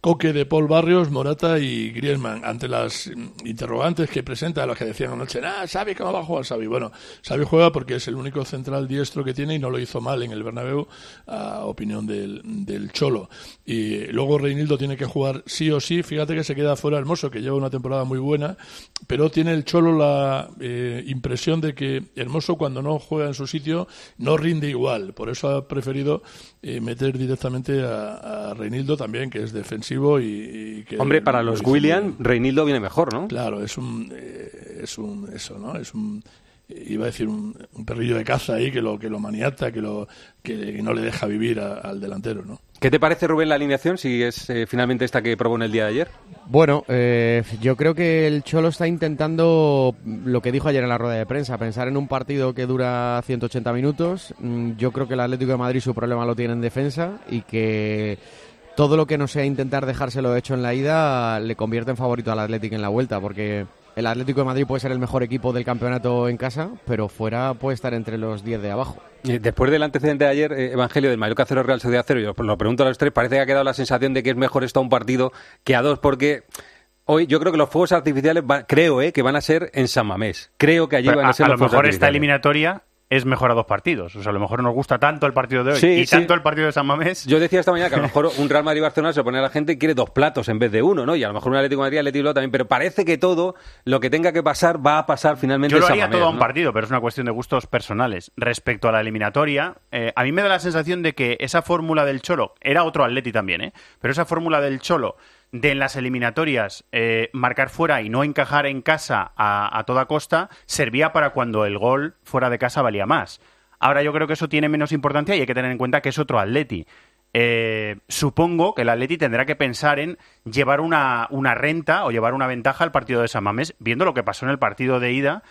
Coque de Paul Barrios, Morata y Griezmann. Ante las interrogantes que presenta, los que decían anoche, ah, Xavi, ¿cómo va a jugar Xavi? Bueno, Xavi juega porque es el único central diestro que tiene y no lo hizo mal en el Bernabéu, a opinión del, del Cholo. Y luego Reinildo tiene que jugar sí o sí. Fíjate que se queda fuera Hermoso, que lleva una temporada muy buena, pero tiene el Cholo la eh, impresión de que Hermoso cuando no juega en su sitio no rinde igual. Por eso ha preferido eh, meter directamente a, a Reinildo también, que es defensivo y, y que Hombre, para lo los hizo muy William, Reinildo viene mejor, ¿no? Claro, es un, eh, es un, eso, ¿no? Es un, iba a decir un, un perrillo de caza ahí que lo, que lo maniata, que lo, que no le deja vivir a- al delantero, ¿no? ¿Qué te parece, Rubén, la alineación, si es eh, finalmente esta que en el día de ayer? Bueno, eh, yo creo que el Cholo está intentando lo que dijo ayer en la rueda de prensa, pensar en un partido que dura 180 minutos. Mm, Yo creo que el Atlético de Madrid su problema lo tiene en defensa y que todo lo que no sea intentar dejárselo hecho en la ida le convierte en favorito al Atlético en la vuelta, porque el Atlético de Madrid puede ser el mejor equipo del campeonato en casa, pero fuera puede estar entre los 10 de abajo. Después del antecedente de ayer, eh, Evangelio del Mallorca 0 Real Sociedad 0, yo lo pregunto a los tres, parece que ha quedado la sensación de que es mejor esto a un partido que a dos, porque hoy yo creo que los fuegos artificiales, va- creo eh, que van a ser en San Mamés. Creo que allí Pero van a, a ser a lo los mejor esta eliminatoria es mejor a dos partidos. O sea, a lo mejor nos gusta tanto el partido de hoy Sí, y sí. tanto el partido de San Mamés. Yo decía esta mañana que a lo mejor un Real Madrid-Barcelona se lo pone a la gente y quiere dos platos en vez de uno, ¿no? Y a lo mejor un Atlético Madrid, Atlético también, pero parece que todo lo que tenga que pasar va a pasar finalmente Yo lo San haría Mamés, todo a un ¿no? partido, pero es una cuestión de gustos personales. Respecto a la eliminatoria, eh, a mí me da la sensación de que esa fórmula del Cholo, era otro Atleti también, ¿eh? pero esa fórmula del Cholo de en las eliminatorias eh, marcar fuera y no encajar en casa a, toda costa, servía para cuando el gol fuera de casa valía más. Ahora yo creo que eso tiene menos importancia y hay que tener en cuenta que es otro Atleti. Eh, supongo que el Atleti tendrá que pensar en llevar una, una renta o llevar una ventaja al partido de San viendo lo que pasó en el partido de ida,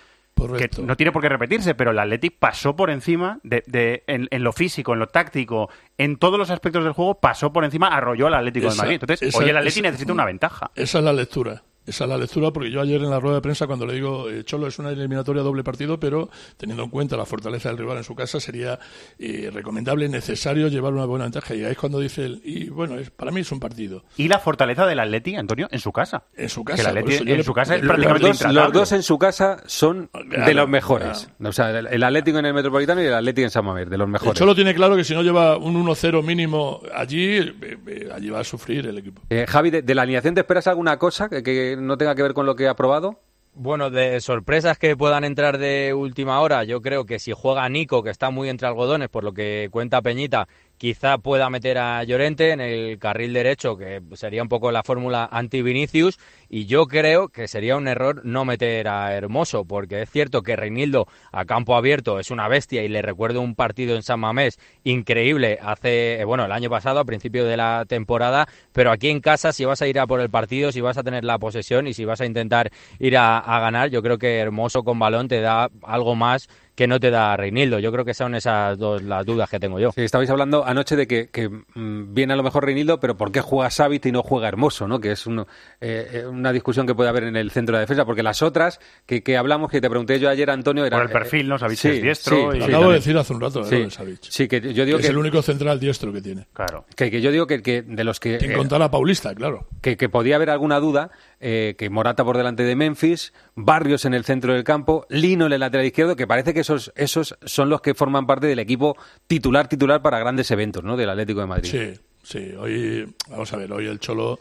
que no tiene por qué repetirse, pero el Atleti pasó por encima de, de- en, en lo físico, en lo táctico, en todos los aspectos del juego, pasó por encima, arrolló al Atlético Esa- de Madrid. Entonces, esa- hoy el Atleti esa- necesita una ventaja. Esa es la lectura. Esa es la lectura porque yo ayer en la rueda de prensa cuando le digo eh, Cholo es una eliminatoria doble partido, pero teniendo en cuenta la fortaleza del rival en su casa sería eh, recomendable, necesario llevar una buena ventaja. Y ahí es cuando dice él, y bueno, es, para mí es un partido. Y la fortaleza del Atleti, Antonio, en su casa. En su Que casa. el Atleti eso yo en le- su casa es le- Los prácticamente dos, los dos en su casa son de Claro, los mejores. O sea, el, el Atlético en el Metropolitano y el Atlético en San Mamés, de los El mejores. Cholo tiene claro que si no lleva un 1-0 mínimo allí, eh, eh, allí va a sufrir el equipo. Eh, Javi, de, de la alineación te esperas alguna cosa que, que no tenga que ver con lo que ha probado? Bueno, de sorpresas que puedan entrar de última hora, yo creo que si juega Nico, que está muy entre algodones, por lo que cuenta Peñita, quizá pueda meter a Llorente en el carril derecho, que sería un poco la fórmula anti-Vinicius, y yo creo que sería un error no meter a Hermoso, porque es cierto que Reinildo a campo abierto es una bestia y le recuerdo un partido en San Mamés increíble hace, eh, bueno, el año pasado, a principio de la temporada, pero aquí en casa, si vas a ir a por el partido, si vas a tener la posesión y si vas a intentar ir a, a ganar, yo creo que Hermoso con balón te da algo más que no te da Reinildo. Yo creo que son esas dos las dudas que tengo yo. Sí, estabais hablando anoche de que, que, mm, viene a lo mejor Reinildo, pero ¿por qué juega Savit y no juega Hermoso? ¿no? Que es uno- eh, eh, una discusión que puede haber en el centro de la defensa, porque las otras que, que hablamos, que te pregunté yo ayer, Antonio, era... Por el perfil, ¿no? Savic sí, es diestro sí, y- Lo sí, acabo de decir hace un rato, ¿eh, Sí, de Savic. sí, que yo digo Que que... es el único central diestro que tiene. Claro. Que, que yo digo que, que de los que... Sin eh, contar a Paulista, claro. que, que podía haber alguna duda, eh, que Morata por delante de Memphis, Barrios en el centro del campo, Lino en el lateral izquierdo, que parece que esos, esos son los que forman parte del equipo titular titular para grandes eventos ¿no? del Atlético de Madrid. Sí, sí. Hoy, vamos a ver, hoy el Cholo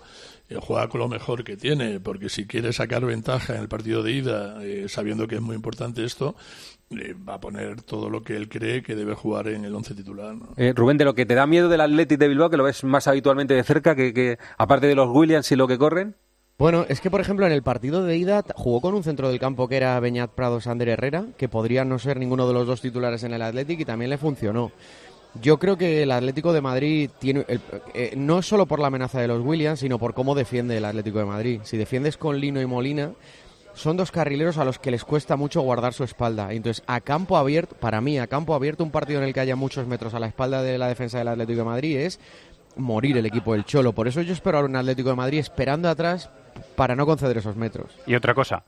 eh, juega con lo mejor que tiene, porque si quiere sacar ventaja en el partido de ida, eh, sabiendo que es muy importante esto, eh, va a poner todo lo que él cree que debe jugar en el once titular. ¿no? Eh, Rubén, de lo que te da miedo del Athletic de Bilbao, que lo ves más habitualmente de cerca, que, que aparte de los Williams y lo que corren. Bueno, es que por ejemplo en el partido de ida jugó con un centro del campo que era Beñat Prado Sander Herrera, que podría no ser ninguno de los dos titulares en el Athletic y también le funcionó. Yo creo que el Atlético de Madrid tiene eh, no solo por la amenaza de los Williams, sino por cómo defiende el Atlético de Madrid. Si defiendes con Lino y Molina, son dos carrileros a los que les cuesta mucho guardar su espalda. Entonces, a campo abierto, para mí, a campo abierto, un partido en el que haya muchos metros a la espalda de la defensa del Atlético de Madrid es morir el equipo del Cholo. Por eso yo espero ahora un Atlético de Madrid esperando atrás para no conceder esos metros. Y otra cosa,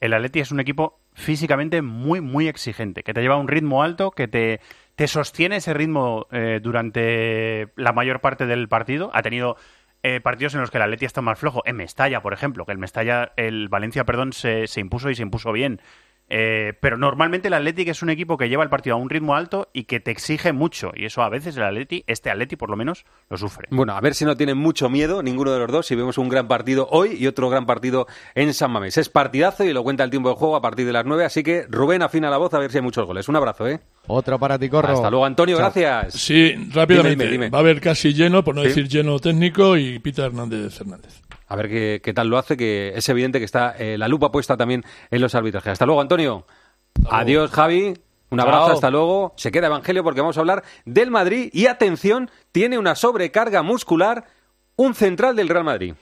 el Atleti es un equipo físicamente muy, muy exigente, que te lleva a un ritmo alto, que te, te sostiene ese ritmo eh, durante la mayor parte del partido. Ha tenido eh, partidos en los que el Atleti está más flojo. En Mestalla, por ejemplo, que el Mestalla, el Valencia, perdón, se, se impuso y se impuso bien. Eh, pero normalmente el Atleti es un equipo que lleva el partido a un ritmo alto y que te exige mucho. Y eso a veces el Atleti, este Atleti por lo menos, lo sufre. Bueno, a ver si no tienen mucho miedo ninguno de los dos, si vemos un gran partido hoy y otro gran partido en San Mamés. Es partidazo y lo cuenta el tiempo de juego a partir de las 9, así que Rubén afina la voz a ver si hay muchos goles. Un abrazo, ¿eh? Otro para ti, Corro. Hasta luego, Antonio, Chao. gracias. Sí, rápidamente. Dime, dime, dime. Va a haber casi lleno, por no Sí. decir lleno técnico, y Pita Hernández Hernández. A ver qué, qué tal lo hace, que es evidente que está eh, la lupa puesta también en los arbitrajes. Hasta luego, Antonio. Adiós, Javi. Un abrazo, Chao. hasta luego. Se queda Evangelio porque vamos a hablar del Madrid y atención, tiene una sobrecarga muscular un central del Real Madrid.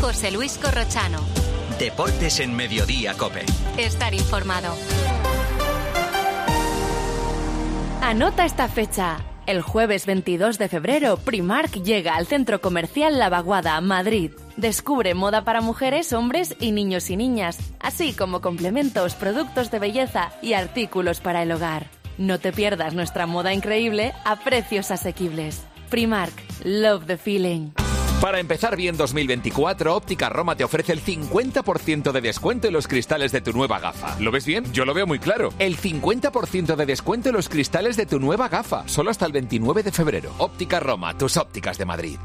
José Luis Corrochano. Deportes en Mediodía, Cope. Estar informado. Anota esta fecha. El jueves 22 de febrero, Primark llega al centro comercial La Vaguada, Madrid. Descubre moda para mujeres, hombres y niños y niñas, así como complementos, productos de belleza y artículos para el hogar. No te pierdas nuestra moda increíble a precios asequibles. Primark, love the feeling. Para empezar bien 2024, Óptica Roma te ofrece el 50% de descuento en los cristales de tu nueva gafa. ¿Lo ves bien? Yo lo veo muy claro. El 50% de descuento en los cristales de tu nueva gafa. Solo hasta el 29 de febrero. Óptica Roma, tus ópticas de Madrid.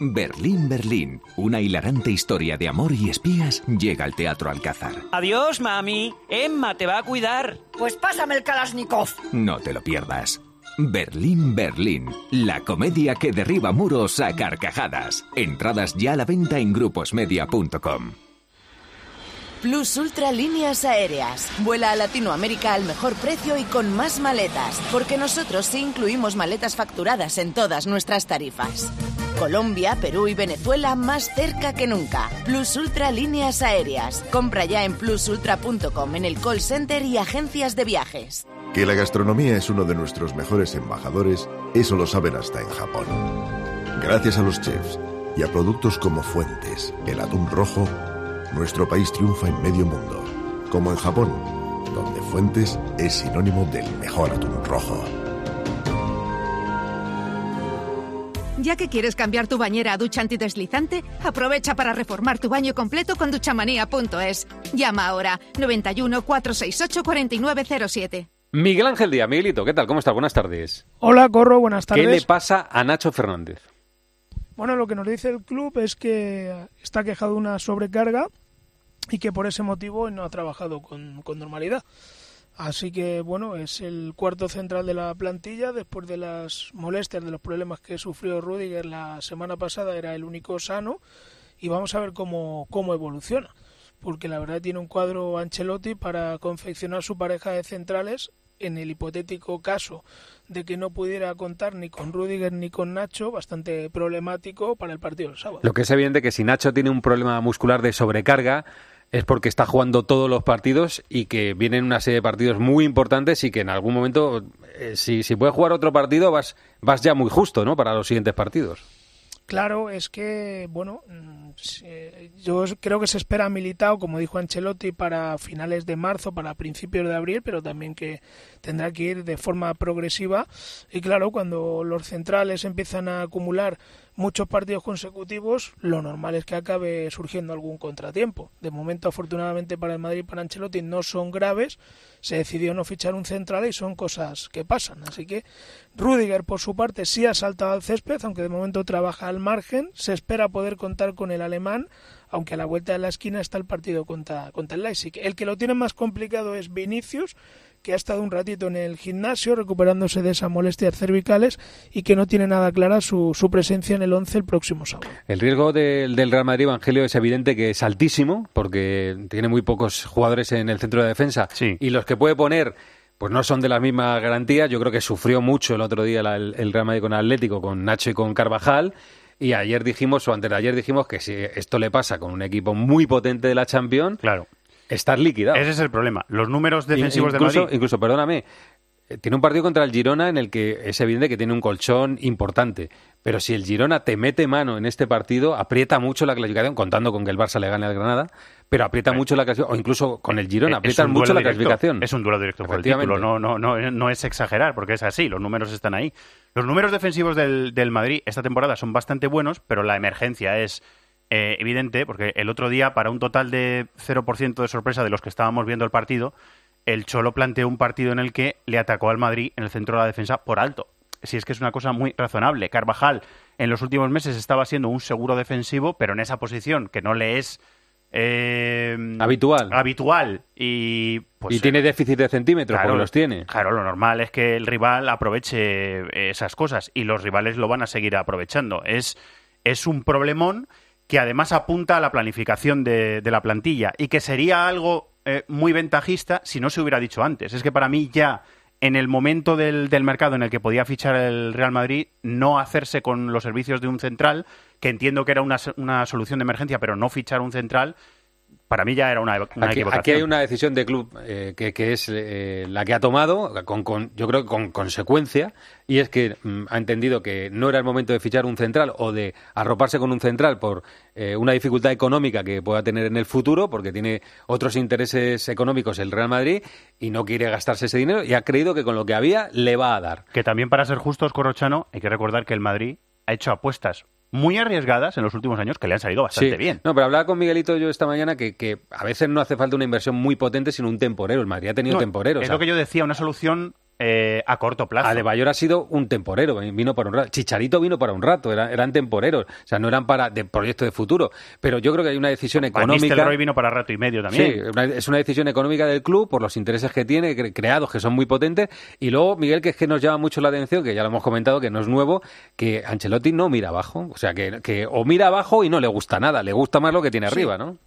Berlín, Berlín, una hilarante historia de amor y espías llega al Teatro Alcázar. Adiós, mami. Emma te va a cuidar. Pues pásame el Kalashnikov. No te lo pierdas. Berlín, Berlín, la comedia que derriba muros a carcajadas. Entradas ya a la venta en gruposmedia.com. Plus Ultra Líneas Aéreas. Vuela a Latinoamérica al mejor precio y con más maletas, porque nosotros sí incluimos maletas facturadas en todas nuestras tarifas. Colombia, Perú y Venezuela más cerca que nunca. Plus Ultra Líneas Aéreas. Compra ya en plusultra.com en el call center y agencias de viajes. Que la gastronomía es uno de nuestros mejores embajadores, eso lo saben hasta en Japón. Gracias a los chefs y a productos como Fuentes, el atún rojo, nuestro país triunfa en medio mundo, como en Japón, donde Fuentes es sinónimo del mejor atún rojo. Ya que quieres cambiar tu bañera a ducha antideslizante, aprovecha para reformar tu baño completo con duchamanía.es. Llama ahora 91 468 4907. Miguel Ángel Díaz, Miguelito, ¿qué tal? ¿Cómo estás? Buenas tardes. Hola, Corro, buenas ¿Qué tardes. le pasa a Nacho Fernández? Bueno, lo que nos dice el club es que está quejado de una sobrecarga y que por ese motivo no ha trabajado con, con normalidad. Así que, bueno, es el cuarto central de la plantilla. Después de las molestias, de los problemas que sufrió Rudiger la semana pasada, era el único sano. Y vamos a ver cómo, cómo evoluciona. Porque la verdad tiene un cuadro Ancelotti para confeccionar su pareja de centrales en el hipotético caso de que no pudiera contar ni con Rudiger ni con Nacho, bastante problemático para el partido del sábado. Lo que es evidente que si Nacho tiene un problema muscular de sobrecarga es porque está jugando todos los partidos y que vienen una serie de partidos muy importantes y que en algún momento, eh, si, si puedes jugar otro partido, vas, vas ya muy justo ¿no? para los siguientes partidos. Claro, es que, bueno, mm, se- yo creo que se espera a Militao, como dijo Ancelotti, para finales de marzo, para principios de abril, pero también que tendrá que ir de forma progresiva. Y claro, cuando los centrales empiezan a acumular muchos partidos consecutivos, lo normal es que acabe surgiendo algún contratiempo. De momento, afortunadamente para el Madrid y para Ancelotti no son graves. Se decidió no fichar un central y son cosas que pasan. Así que Rudiger, por su parte, sí ha saltado al césped, aunque de momento trabaja al margen. Se espera poder contar con el alemán, aunque a la vuelta de la esquina está el partido contra, contra el Leipzig. El que lo tiene más complicado es Vinicius, que ha estado un ratito en el gimnasio recuperándose de esas molestias cervicales y que no tiene nada clara su, su presencia en el 11 el próximo sábado. El riesgo del, del Real Madrid, Evangelio, es evidente que es altísimo porque tiene muy pocos jugadores en el centro de defensa y los que puede poner pues no son de las mismas garantías. Yo creo que sufrió mucho el otro día la- el, el Real Madrid con Atlético, con Nacho y con Carvajal. Y ayer dijimos, o antes de ayer dijimos, que si esto le pasa con un equipo muy potente de la Champions, claro. Estar liquidado. Ese es el problema. Los números defensivos incluso, del Madrid. Incluso, perdóname, eh, tiene un partido contra el Girona en el que es evidente que tiene un colchón importante. Pero si el Girona te mete mano en este partido, aprieta mucho la clasificación, contando con que el Barça le gane al Granada, pero aprieta mucho la clasificación, o incluso con el Girona, Eh, un mucho la directo, clasificación. Es un duelo directo por el título, no, no, no, no es exagerar, porque es así, los números están ahí. Los números defensivos del, del Madrid esta temporada son bastante buenos, pero la emergencia es eh, evidente, porque el otro día, para un total de 0% de sorpresa de los que estábamos viendo el partido, el Cholo planteó un partido en el que le atacó al Madrid en el centro de la defensa por alto. Si es que es una cosa muy razonable. Carvajal en los últimos meses estaba siendo un seguro defensivo, pero en esa posición que no le es eh, Habitual. habitual y pues y tiene déficit de centímetros, Claro, porque los tiene. Claro, lo normal es que el rival aproveche esas cosas y los rivales lo van a seguir aprovechando. Es, es un problemón que además apunta a la planificación de, la plantilla y que sería algo eh, muy ventajista si no se hubiera dicho antes. Es que para mí ya en el momento del, del mercado en el que podía fichar el Real Madrid, no hacerse con los servicios de un central, que entiendo que era una, una solución de emergencia, pero no fichar un central, para mí ya era una, una Aquí, equivocación. aquí hay una decisión de club eh, que, que es eh, la que ha tomado, con, con- yo creo que con consecuencia, y es que mm, ha entendido que no era el momento de fichar un central o de arroparse con un central por eh, una dificultad económica que pueda tener en el futuro, porque tiene otros intereses económicos el Real Madrid y no quiere gastarse ese dinero, y ha creído que con lo que había le va a dar. Que también para ser justos, Corrochano, hay que recordar que el Madrid ha hecho apuestas muy arriesgadas en los últimos años que le han salido bastante Sí. bien. No, pero hablaba con Miguelito yo esta mañana que, que a veces no hace falta una inversión muy potente, sino un temporero. El Madrid ha tenido No, temporeros. es o sea, lo que yo decía, una solución eh, a corto plazo. Adebayor ha sido un temporero, vino para un rato. Chicharito vino para un rato, era- eran temporeros, o sea, no eran para de proyecto de futuro. Pero yo creo que hay una decisión Van económica. Nistelrooy vino para rato y medio también. Sí, una- es una decisión económica del club por los intereses que tiene, cre- creados, que son muy potentes. Y luego, Miguel, que es que nos llama mucho la atención, que ya lo hemos comentado, que no es nuevo, que Ancelotti no mira abajo. O sea, que, que o mira abajo y no le gusta nada, le gusta más lo que tiene Sí. arriba, ¿no?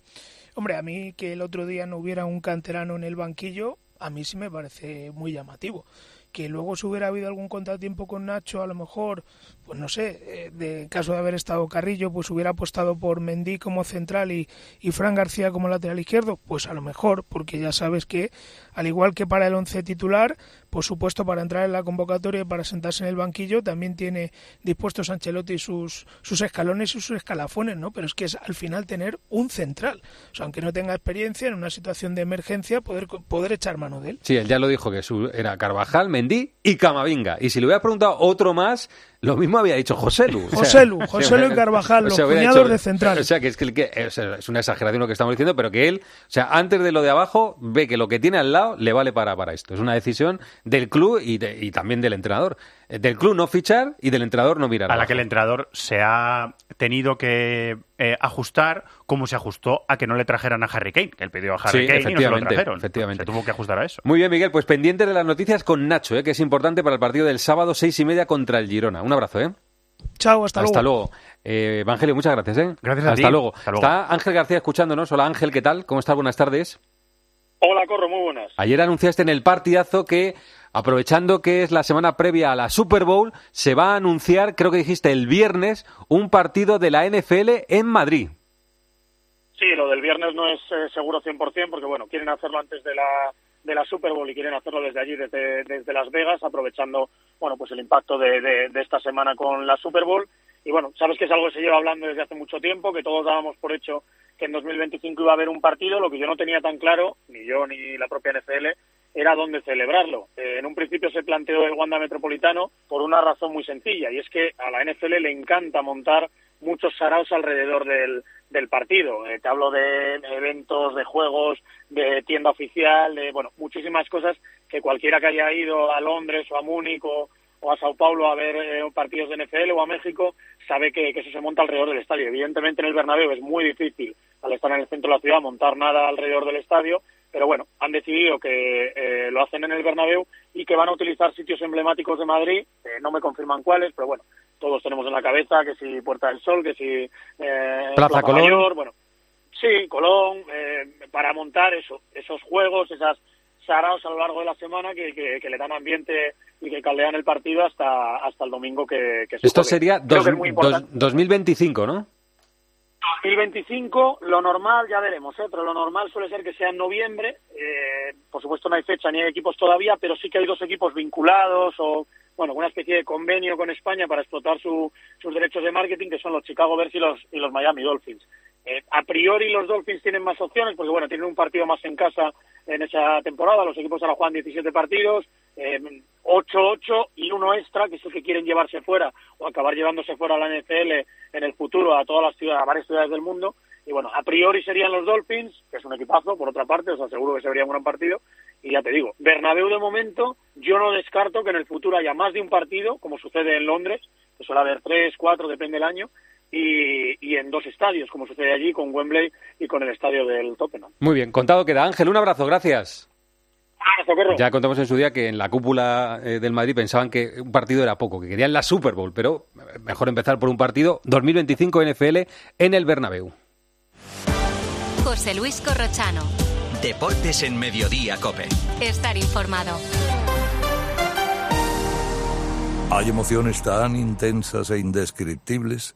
Hombre, a mí que el otro día no hubiera un canterano en el banquillo, a mí sí me parece muy llamativo. Que luego si hubiera habido algún contratiempo con Nacho, a lo mejor, pues no sé, eh, de caso de haber estado Carrillo, pues hubiera apostado por Mendy como central y, y Fran García como lateral izquierdo, pues a lo mejor, porque ya sabes que, al igual que para el once titular, por supuesto para entrar en la convocatoria y para sentarse en el banquillo, también tiene dispuestos Ancelotti sus, sus escalones y sus escalafones, ¿no? Pero es que es al final tener un central. O sea, aunque no tenga experiencia en una situación de emergencia, poder, poder echar mano de él. Sí, él ya lo dijo, que su, era Carvajal, Mendy y Camavinga. Y si le hubiera preguntado otro más, lo mismo había dicho José Lu. O sea, José Lu, José Lu y Carvajal, los cuñados de central. O sea, que es, que, que- o sea, es una exageración lo que estamos diciendo, pero que él, o sea, antes de lo de abajo, ve que lo que tiene al lado le vale para, para esto. Es una decisión del club y, de- y también del entrenador. Eh, Del club no fichar y del entrenador no mirar a la que el entrenador se ha tenido que eh, ajustar como se ajustó a que no le trajeran a Harry Kane, que él pidió a Harry Sí, Kane y no se lo efectivamente, trajeron. efectivamente. Se tuvo que ajustar a eso. Muy bien, Miguel, pues pendiente de las noticias con Nacho, eh, que es importante para el partido del sábado, seis y media contra el Girona. Un abrazo, ¿eh? Chao, hasta, Hasta luego. Eh, Evangelio, muchas gracias, ¿eh? Gracias a Hasta ti. luego. Hasta luego. Está Ángel García escuchándonos. Hola Ángel, ¿qué tal? ¿Cómo estás? Buenas tardes. Hola, Corro, muy buenas. Ayer anunciaste en el partidazo que, aprovechando que es la semana previa a la Super Bowl, se va a anunciar, creo que dijiste el viernes, un partido de la NFL en Madrid. Sí, lo del viernes no es eh, seguro 100% porque, bueno, quieren hacerlo antes de la, de la Super Bowl y quieren hacerlo desde allí, desde, desde Las Vegas, aprovechando, bueno, pues el impacto de, de, de esta semana con la Super Bowl. Y bueno, sabes que es algo que se lleva hablando desde hace mucho tiempo, que todos dábamos por hecho que en 2025 iba a haber un partido, lo que yo no tenía tan claro, ni yo ni la propia NFL, era dónde celebrarlo. Eh, en un principio se planteó el Wanda Metropolitano por una razón muy sencilla, y es que a la NFL le encanta montar muchos saraos alrededor del, partido. Eh, te hablo de eventos, de juegos, de tienda oficial, de bueno, muchísimas cosas que cualquiera que haya ido a Londres o a Múnich o, a Sao Paulo a ver eh, partidos de NFL o a México sabe que, eso se monta alrededor del estadio. Evidentemente en el Bernabéu es muy difícil al estar en el centro de la ciudad montar nada alrededor del estadio, pero bueno, han decidido que eh, lo hacen en el Bernabéu y que van a utilizar sitios emblemáticos de Madrid, no me confirman cuáles, pero bueno, todos tenemos en la cabeza, que si Puerta del Sol, que si eh, Plaza, Colón. Mayor, bueno, sí, Colón, eh, para montar eso, esos juegos, esas saraos a lo largo de la semana que, que, le dan ambiente y que caldean el partido hasta, hasta el domingo que, que Esto sería 2025, ¿no? 2025, lo normal, ya veremos, ¿eh? pero lo normal suele ser que sea en noviembre. Eh, por supuesto no hay fecha ni hay equipos todavía, pero sí que hay dos equipos vinculados o bueno, una especie de convenio con España para explotar sus derechos de marketing, que son los Chicago Bears y los, y los Miami Dolphins. Eh, a priori los Dolphins tienen más opciones, porque bueno, tienen un partido más en casa en esa temporada, los equipos ahora juegan 17 partidos, eh, 8-8 y uno extra, que es el que quieren llevarse fuera o acabar llevándose fuera a la NFL en el futuro a todas las ciudades, a varias ciudades del mundo. Y bueno, a priori serían los Dolphins, que es un equipazo, por otra parte, os aseguro que se vería un gran partido. Y ya te digo, Bernabéu de momento, yo no descarto que en el futuro haya más de un partido, como sucede en Londres, que suele haber tres, cuatro, depende del año, y, y, en dos estadios, como sucede allí con Wembley y con el estadio del Tottenham. Muy bien, contado queda. Ángel, un abrazo, gracias. Ya contamos en su día que en la cúpula eh, del Madrid pensaban que un partido era poco, que querían la Super Bowl, pero mejor empezar por un partido 2025 NFL en el Bernabéu. José Luis Corrochano. Deportes en Mediodía, Cope. Estar informado. Hay emociones tan intensas e indescriptibles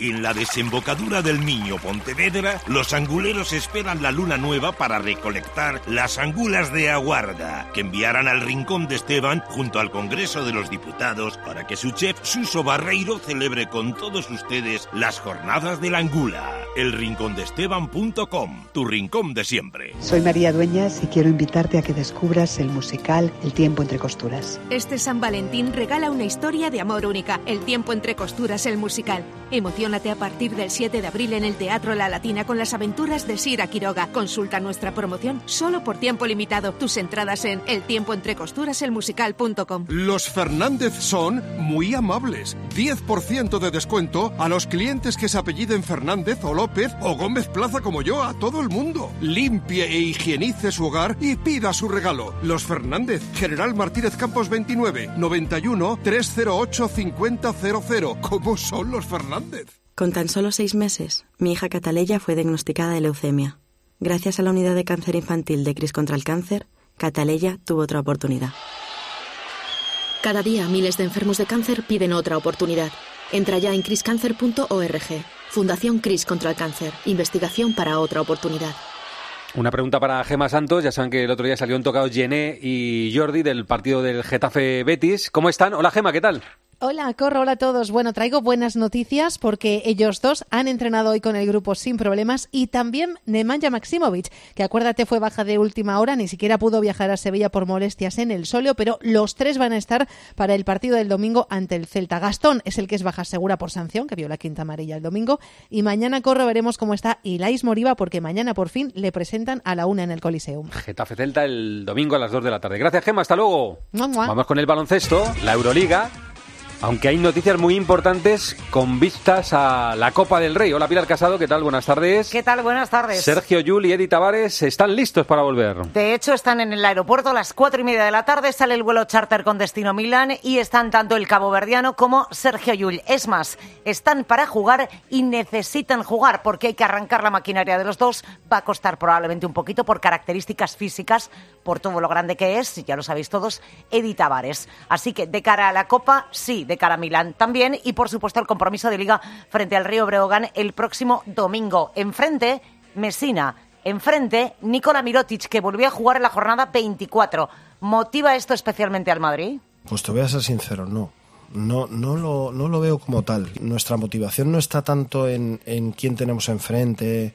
En la desembocadura del Niño Pontevedra, los anguleros esperan la luna nueva para recolectar las angulas de aguarda, que enviarán al Rincón de Esteban junto al Congreso de los Diputados para que su chef Suso Barreiro celebre con todos ustedes las jornadas de la angula. Elrincondeesteban.com, tu rincón de siempre. Soy María Dueñas y quiero invitarte a que descubras el musical El tiempo entre costuras. Este San Valentín regala una historia de amor única, El tiempo entre costuras, el musical. Emocionate a partir del 7 de abril en el Teatro La Latina con las aventuras de Sira Quiroga. Consulta nuestra promoción solo por tiempo limitado. Tus entradas en eltiempoentrecosturaselmusical.com. Los Fernández son muy amables. 10% de descuento a los clientes que se apelliden Fernández o López o Gómez Plaza como yo, a todo el mundo. Limpie e higienice su hogar y pida su regalo. Los Fernández, General Martínez Campos 29, 91 308 5000. ¿Cómo son los Fernández? Con tan solo seis meses, mi hija Cataleya fue diagnosticada de leucemia. Gracias a la unidad de cáncer infantil de Cris contra el Cáncer, Cataleya tuvo otra oportunidad. Cada día miles de enfermos de cáncer piden otra oportunidad. Entra ya en criscancer.org. Fundación Cris contra el Cáncer. Investigación para otra oportunidad. Una pregunta para Gema Santos. Ya saben que el otro día salió un tocado Gené y Jordi del partido del Getafe Betis. ¿Cómo están? Hola Gema, ¿qué tal? Hola, Corro, hola a todos. Bueno, traigo buenas noticias porque ellos dos han entrenado hoy con el grupo sin problemas y también Nemanja Maximovic, que acuérdate fue baja de última hora, ni siquiera pudo viajar a Sevilla por molestias en el solio, pero los tres van a estar para el partido del domingo ante el Celta. Gastón es el que es baja segura por sanción, que vio la quinta amarilla el domingo, y mañana, Corro, veremos cómo está Ilais Moriba porque mañana por fin le presentan a la una en el Coliseum. Getafe Celta el domingo a las dos de la tarde. Gracias, Gema, hasta luego. Vamos con el baloncesto, la Euroliga. Aunque hay noticias muy importantes con vistas a la Copa del Rey. Hola Pilar Casado, ¿qué tal? Buenas tardes. ¿Qué tal? Buenas tardes. Sergio Yul y Edith Tavares están listos para volver. De hecho, están en el aeropuerto a las cuatro y media de la tarde. Sale el vuelo charter con destino Milán y están tanto el cabo verdiano como Sergio Yul. Es más, están para jugar y necesitan jugar porque hay que arrancar la maquinaria de los dos. Va a costar probablemente un poquito por características físicas, por todo lo grande que es, ya lo sabéis todos, Edith Tavares. Así que de cara a la Copa, sí, de cara a Milán también y por supuesto el compromiso de liga frente al Río Breogán el próximo domingo. Enfrente, Messina. Enfrente, Nikola Mirotic, que volvió a jugar en la jornada 24. ¿Motiva esto especialmente al Madrid? Pues te voy a ser sincero, no. No, no, lo, no lo veo como tal. Nuestra motivación no está tanto en, en quién tenemos enfrente,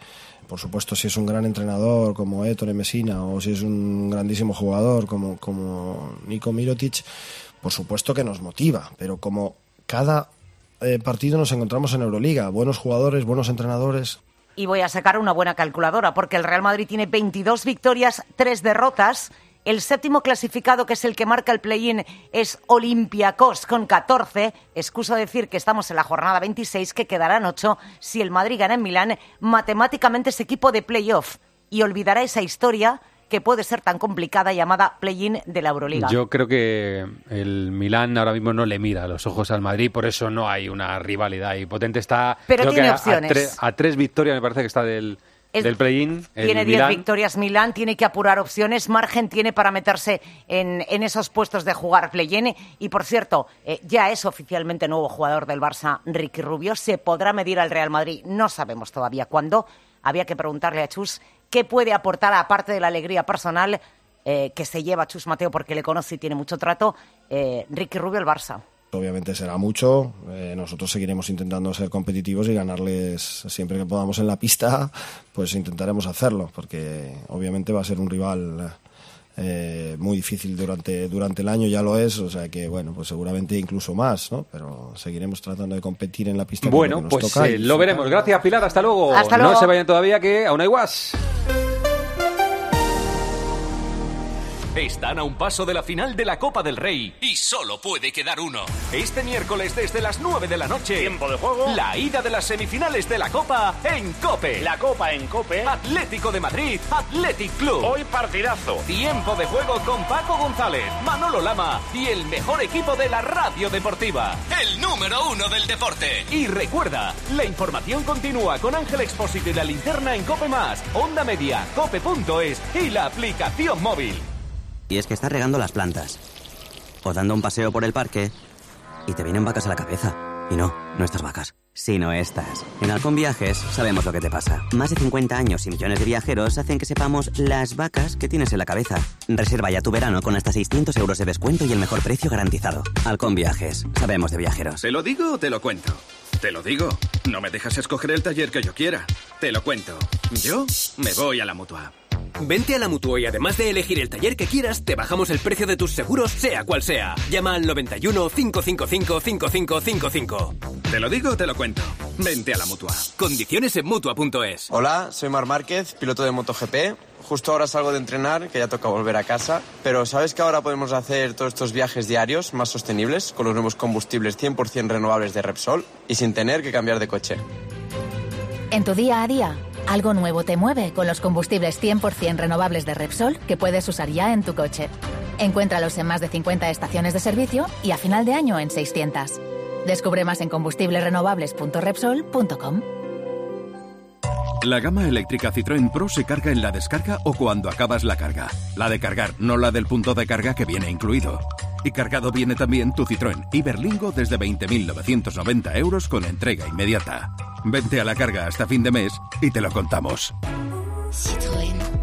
por supuesto, si es un gran entrenador como Ettore Messina o si es un grandísimo jugador como, como Nico Mirotic, por supuesto que nos motiva, pero como cada eh, partido nos encontramos en Euroliga, buenos jugadores, buenos entrenadores. Y voy a sacar una buena calculadora, porque el Real Madrid tiene 22 victorias, 3 derrotas el séptimo clasificado, que es el que marca el play-in, es Olympiacos con 14. Excuso decir que estamos en la jornada 26, que quedarán 8 si el Madrid gana en Milán. Matemáticamente es equipo de play-off y olvidará esa historia que puede ser tan complicada llamada play-in de la Euroliga. Yo creo que el Milán ahora mismo no le mira los ojos al Madrid, por eso no hay una rivalidad y potente está. Pero tiene opciones. a, tres victorias me parece que está del, del play-in. Tiene 10 victorias Milán, tiene que apurar opciones, margen tiene para meterse en, en esos puestos de jugar play-in. Y por cierto, eh, ya es oficialmente nuevo jugador del Barça, Ricky Rubio. Se podrá medir al Real Madrid, no sabemos todavía cuándo. Había que preguntarle a Chus qué puede aportar, aparte de la alegría personal eh, que se lleva Chus Mateo porque le conoce y tiene mucho trato, eh, Ricky Rubio al Barça obviamente será mucho. Eh, nosotros seguiremos intentando ser competitivos y ganarles siempre que podamos en la pista, pues intentaremos hacerlo, porque obviamente va a ser un rival eh, muy difícil durante, durante el año, ya lo es, o sea que bueno, pues seguramente incluso más, ¿no? Pero seguiremos tratando de competir en la pista. Bueno, pues eh, lo veremos. Gracias Pilar, hasta luego. Hasta luego. No se vayan todavía que aún hay guas. Están a un paso de la final de la Copa del Rey y solo puede quedar uno. Este miércoles desde las 9 de la noche. Tiempo de juego. La ida de las semifinales de la Copa en Cope. La Copa en Cope. Atlético de Madrid, Athletic Club. Hoy partidazo. Tiempo de juego con Paco González, Manolo Lama y el mejor equipo de la radio deportiva. El número uno del deporte. Y recuerda, la información continúa con Ángel Expósito y la linterna en Cope Más, Onda Media, Cope.es y la aplicación móvil. Y es que estás regando las plantas. O dando un paseo por el parque. Y te vienen vacas a la cabeza. Y no, no estas vacas. Sino estas. En Halcón Viajes sabemos lo que te pasa. Más de 50 años y millones de viajeros hacen que sepamos las vacas que tienes en la cabeza. Reserva ya tu verano con hasta 600 euros de descuento y el mejor precio garantizado. Halcón Viajes. Sabemos de viajeros. ¿Te lo digo o te lo cuento? Te lo digo. No me dejas escoger el taller que yo quiera. Te lo cuento. Yo me voy a la mutua. Vente a la Mutua y además de elegir el taller que quieras, te bajamos el precio de tus seguros, sea cual sea. Llama al 91 555 5555. Te lo digo, te lo cuento. Vente a la Mutua. Condiciones en Mutua.es. Hola, soy Mar Márquez, piloto de MotoGP. Justo ahora salgo de entrenar, que ya toca volver a casa. Pero ¿sabes que ahora podemos hacer todos estos viajes diarios más sostenibles con los nuevos combustibles 100% renovables de Repsol y sin tener que cambiar de coche? En tu día a día algo nuevo te mueve con los combustibles 100% renovables de Repsol que puedes usar ya en tu coche. Encuéntralos en más de 50 estaciones de servicio y a final de año en 600. Descubre más en combustiblesrenovables.repsol.com. La gama eléctrica Citroën Pro se carga en la descarga o cuando acabas la carga. La de cargar, no la del punto de carga que viene incluido. Y cargado viene también tu Citroën Iberlingo desde 20.990 euros con entrega inmediata. Vente a la carga hasta fin de mes y te lo contamos. Citroën.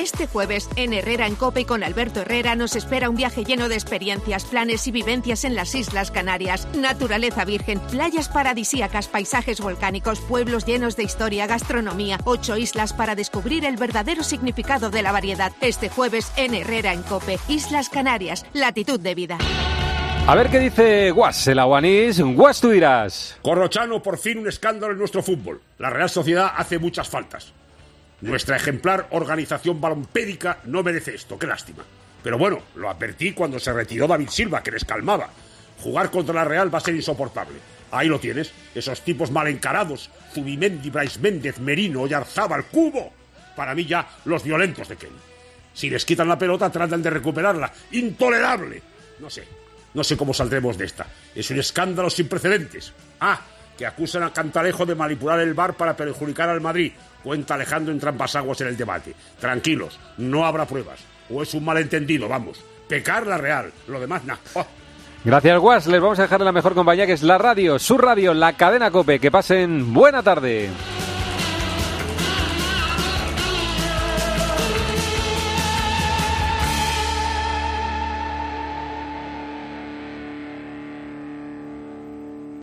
Este jueves, en Herrera en Cope y con Alberto Herrera, nos espera un viaje lleno de experiencias, planes y vivencias en las Islas Canarias. Naturaleza virgen, playas paradisíacas, paisajes volcánicos, pueblos llenos de historia, gastronomía, ocho islas para descubrir el verdadero significado de la variedad. Este jueves, en Herrera en Cope, Islas Canarias, latitud de vida. A ver qué dice Guas, el aguanís. Guas, tú dirás. Corrochano, por fin un escándalo en nuestro fútbol. La Real Sociedad hace muchas faltas. Nuestra ejemplar organización balompédica no merece esto, qué lástima. Pero bueno, lo advertí cuando se retiró David Silva, que les calmaba. Jugar contra la Real va a ser insoportable. Ahí lo tienes, esos tipos mal encarados, Zubimendi, Brais Méndez, Merino, Yarzábal, Cubo. para mí ya los violentos de Ken. Si les quitan la pelota, tratan de recuperarla. ¡Intolerable! No sé, no sé cómo saldremos de esta. Es un escándalo sin precedentes. Ah, que acusan a Cantalejo de manipular el bar para perjudicar al Madrid. Cuenta Alejandro en trampas aguas en el debate. Tranquilos, no habrá pruebas. O es un malentendido, vamos. Pecar la real. Lo demás, nada. Oh. Gracias, Guas. Les vamos a dejar la mejor compañía que es la radio, su radio, la cadena Cope. Que pasen buena tarde.